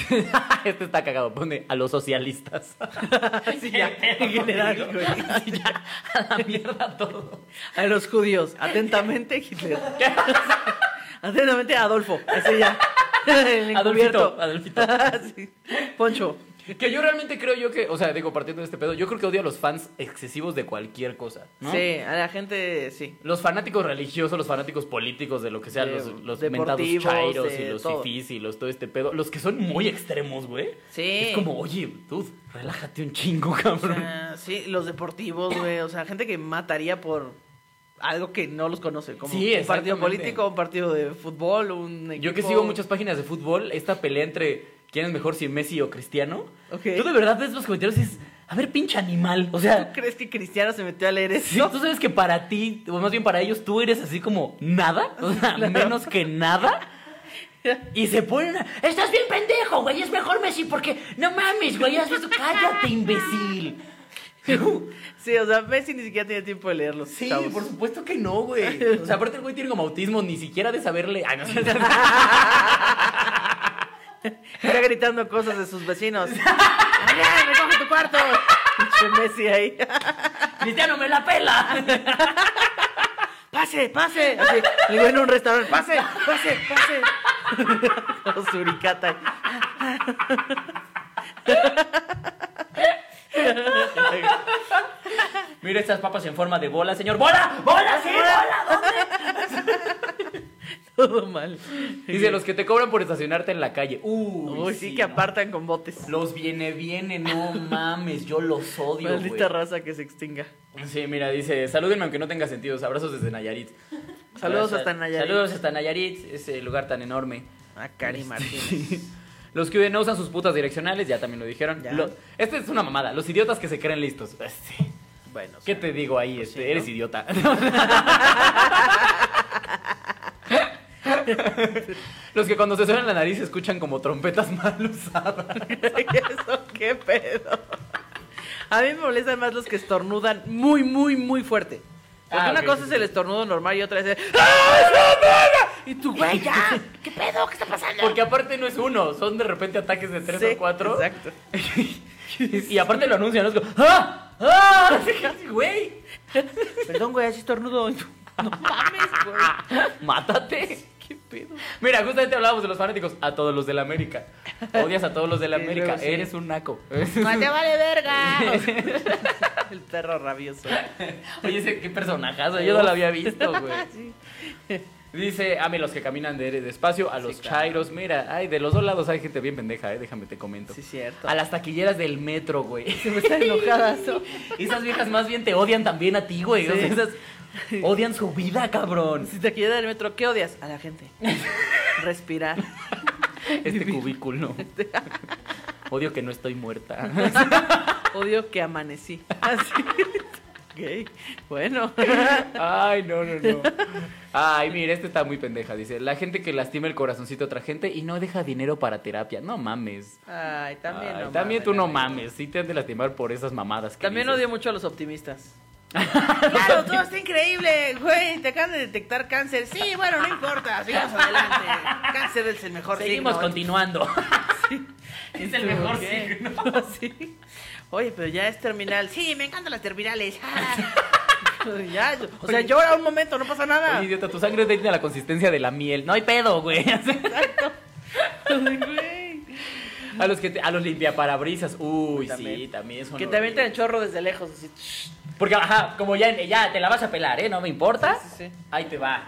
*laughs* este está cagado, pone a los socialistas. *laughs* Sí, ya, en general, güey. Ya, a la mierda todo. A los judíos, atentamente Hitler. *laughs* atentamente Adolfo, ese ya. Adolfito. Adolfito. Sí. Poncho. *laughs* Que yo realmente creo yo que, o sea, digo, partiendo de este pedo, yo creo que odio a los fans excesivos de cualquier cosa, ¿no? Sí, a la gente, sí. Los fanáticos religiosos, los fanáticos políticos, de lo que sea, De- los, los mentados chairos y los todo. fifís y los todo este pedo, los que son muy extremos, güey. Sí. Es como, oye, dude, relájate un chingo, *laughs* O cabrón. sea, sí, los deportivos, güey. O sea, gente que mataría por algo que no los conoce. Como Sí, un partido político, un partido de fútbol, un equipo... Yo que sigo muchas páginas de fútbol, esta pelea entre quién es mejor, si Messi o Cristiano. Ok. Tú de verdad ves los comentarios y dices, a ver, pinche animal. O sea, ¿Tú crees que Cristiano se metió a leer eso? sí, tú sabes que para ti, o más bien para ellos, tú eres así como nada, o sea, *laughs* menos que nada. Y se ponen, a, estás bien pendejo, güey, es mejor Messi porque, no mames, güey, has visto, cállate, imbécil. *laughs* Sí, o sea, Messi ni siquiera tiene tiempo de leerlos. Sí, chavos. por supuesto que no, güey. O sea, aparte el güey tiene como autismo, ni siquiera de saberle. Ay, no sé. *laughs* *laughs* Está gritando cosas de sus vecinos. *laughs* ¡Ay, recoge tu cuarto! Pinche Messi ahí. *laughs* Cristiano me la pela. ¡Pase, pase! Así, le digo en un restaurante, ¡pase, pase, pase! Con su uricata. *laughs* Mira estas papas en forma de bola, señor. ¡Bola! ¡Bola! ¡Sí, bola! *laughs* Todo mal. Dice, los que te cobran por estacionarte en la calle. Uy, Uy, sí, que no. apartan con botes. Los viene, viene, no *laughs* mames, yo los odio, Maldita güey. raza que se extinga. Sí, mira, dice, salúdenme aunque no tenga sentido. Abrazos desde Nayarit. Saludos Sal- hasta Nayarit. Saludos hasta Nayarit, ese lugar tan enorme. Ah, Cari Martínez. Los que no usan sus putas direccionales, ya también lo dijeron. Lo- este es una mamada. Los idiotas que se creen listos. Sí. Bueno, ¿Qué te digo ahí? Este, sí, ¿no? Eres idiota. *laughs* Los que cuando se suenan la nariz escuchan como trompetas mal usadas. *laughs* ¿Eso qué pedo? A mí me molestan más los que estornudan muy, muy, muy fuerte. Porque Ah, una cosa es el estornudo normal y otra es el... ¡Ah, Y tú, güey, ya. ¿Qué pedo? ¿Qué está pasando? Porque aparte no es uno, son de repente ataques de tres Sí, o cuatro. Exacto. *laughs* y aparte lo anuncian, ¿no? Es como, ¡ah! ¡ah! *laughs* Güey, Perdón, güey, así estornudo. *laughs* No mames, güey. mátate. ¿Qué pedo? Mira, justamente hablábamos de los fanáticos. A todos los del América. Odias a todos los del Sí, América. luego sí. Eres un naco. ¡No te vale verga! El perro rabioso. Oye, ese qué personajazo. Yo no lo había visto, güey. Sí. Dice, ame los que caminan de despacio, a los Sí, claro. chairos. Mira, ay, de los dos lados hay gente bien pendeja, eh. Déjame te comento. Sí, cierto. A las taquilleras del metro, güey. *laughs* Se me están enojadas. ¿no? *laughs* Esas viejas más bien te odian también a ti, güey. O sea, esas *laughs* odian su vida, cabrón. Si te quieres del metro, ¿qué odias? A la gente. Respirar. Este cubículo. Odio que no estoy muerta. Odio que amanecí. Así. Ok. Bueno. Ay, no, no, no. Ay, mira, este está muy pendeja. Dice, la gente que lastima el corazoncito a otra gente y no deja dinero para terapia. No mames. Ay, también Ay, no también mames, tú no mames. Sí te han de lastimar por esas mamadas que También dices. odio mucho a los optimistas. *laughs* Claro, todo está increíble, güey. Te acaban de detectar cáncer. Sí, bueno, no importa. Sigamos adelante. Cáncer es el mejor Seguimos signo. continuando. *laughs* Es el mejor. *laughs* Sí. Oye, pero ya es terminal. Sí, me encantan las terminales. *laughs* ya, o sea, llora un momento, no pasa nada. Oye, idiota, tu sangre tiene la consistencia de la miel. No hay pedo, güey. *laughs* Güey. A los que te- a los limpiaparabrisas. Uy, sí, También. también son Que te avientan el chorro desde lejos. Así. Porque, ajá, como ya, ya te la vas a pelar, ¿eh? No me importa. Sí, sí, sí. Ahí te va.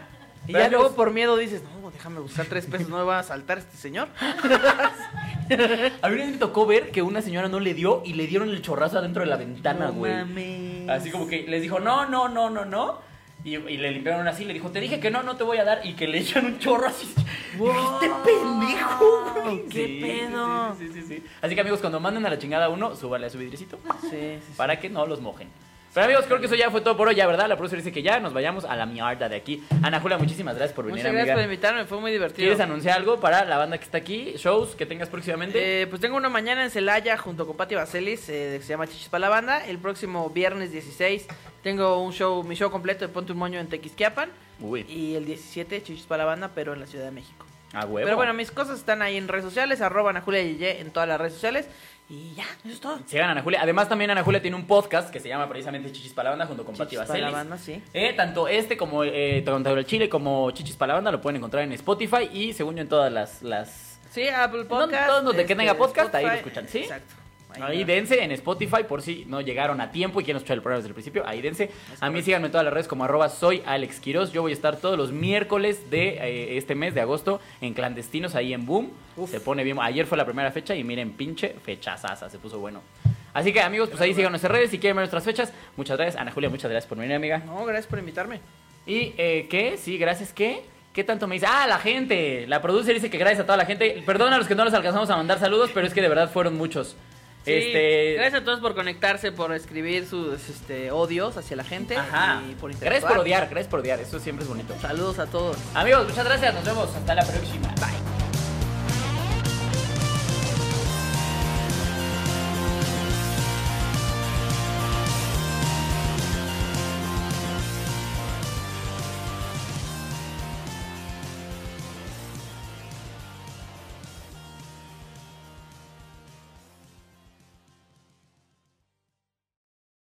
Y Pero ya luego por miedo dices, no, déjame buscar tres pesos, no me va a saltar este señor. *laughs* *laughs* A mí me tocó ver que una señora no le dio y le dieron el chorrazo adentro de la ventana, No güey. mames. Así como que les dijo, no, no, no, no, no. Y, y le limpiaron así, le dijo, te dije que no, no te voy a dar. Y que le *laughs* echan un chorro así. Wow. ¡Este pendejo, güey! ¡Qué Sí, pedo! Sí, sí, sí, sí. Así que amigos, cuando manden a la chingada a uno, súbale a su vidricito. Sí, sí. Para que no los mojen. Pero amigos, creo que eso ya fue todo por hoy, ya, ¿verdad? La profesora dice que ya nos vayamos a la mierda de aquí. Ana Julia, muchísimas gracias por venir, Muchas gracias por amiga. invitarme, fue muy divertido. ¿Quieres anunciar algo para la banda que está aquí? ¿Shows que tengas próximamente? Eh, pues tengo una mañana en Celaya junto con Pati Vaselis, eh, que se llama Chichis para la Banda. El próximo viernes 16 tengo un show, mi show completo de Ponte un Moño en Tequisquiapan. Uy, Y el 17 Chichis para la Banda, pero en la Ciudad de México. a huevo. Pero bueno, mis cosas están ahí en redes sociales, arroba Ana Julia Yeye en todas las redes sociales. Y ya, eso es todo. Sigan a Ana Julia. Además, también Ana Julia tiene un podcast que se llama precisamente Chichis para la Banda junto con Pati Chichis para la. Banda, sí. Eh, tanto este como eh, del Chile como Chichis para la Banda lo pueden encontrar en Spotify y según yo en todas las... las... Sí, Apple Podcast. Donde que este, tenga podcast, ahí lo Spotify, escuchan, ¿sí? Exacto. Ahí va. dense en Spotify por si no llegaron a tiempo y quieren escuchar el programa desde el principio. Ahí dense. A mí síganme en todas las redes como arroba soy Alex Quiroz. Yo voy a estar todos los miércoles de eh, este mes de agosto en clandestinos ahí en Boom. Uf. Se pone bien. Ayer fue la primera fecha y miren, pinche fechazaza. Se puso bueno. Así que amigos, pues ahí sigan nuestras redes. Si quieren ver nuestras fechas, muchas gracias. Ana Julia, muchas gracias por venir, amiga. No, gracias por invitarme. ¿Y eh, qué? Sí, gracias. ¿Qué? ¿Qué tanto me dice? Ah, la gente. La producer dice que gracias a toda la gente. Perdón a los que no les alcanzamos a mandar saludos, pero es que de verdad fueron muchos. Sí, este. Gracias a todos por conectarse, por escribir sus este, odios hacia la gente Ajá. y por Gracias por odiar, gracias por odiar. Eso siempre es bonito. Saludos a todos. Amigos, muchas gracias. Nos vemos. Hasta la próxima. Bye.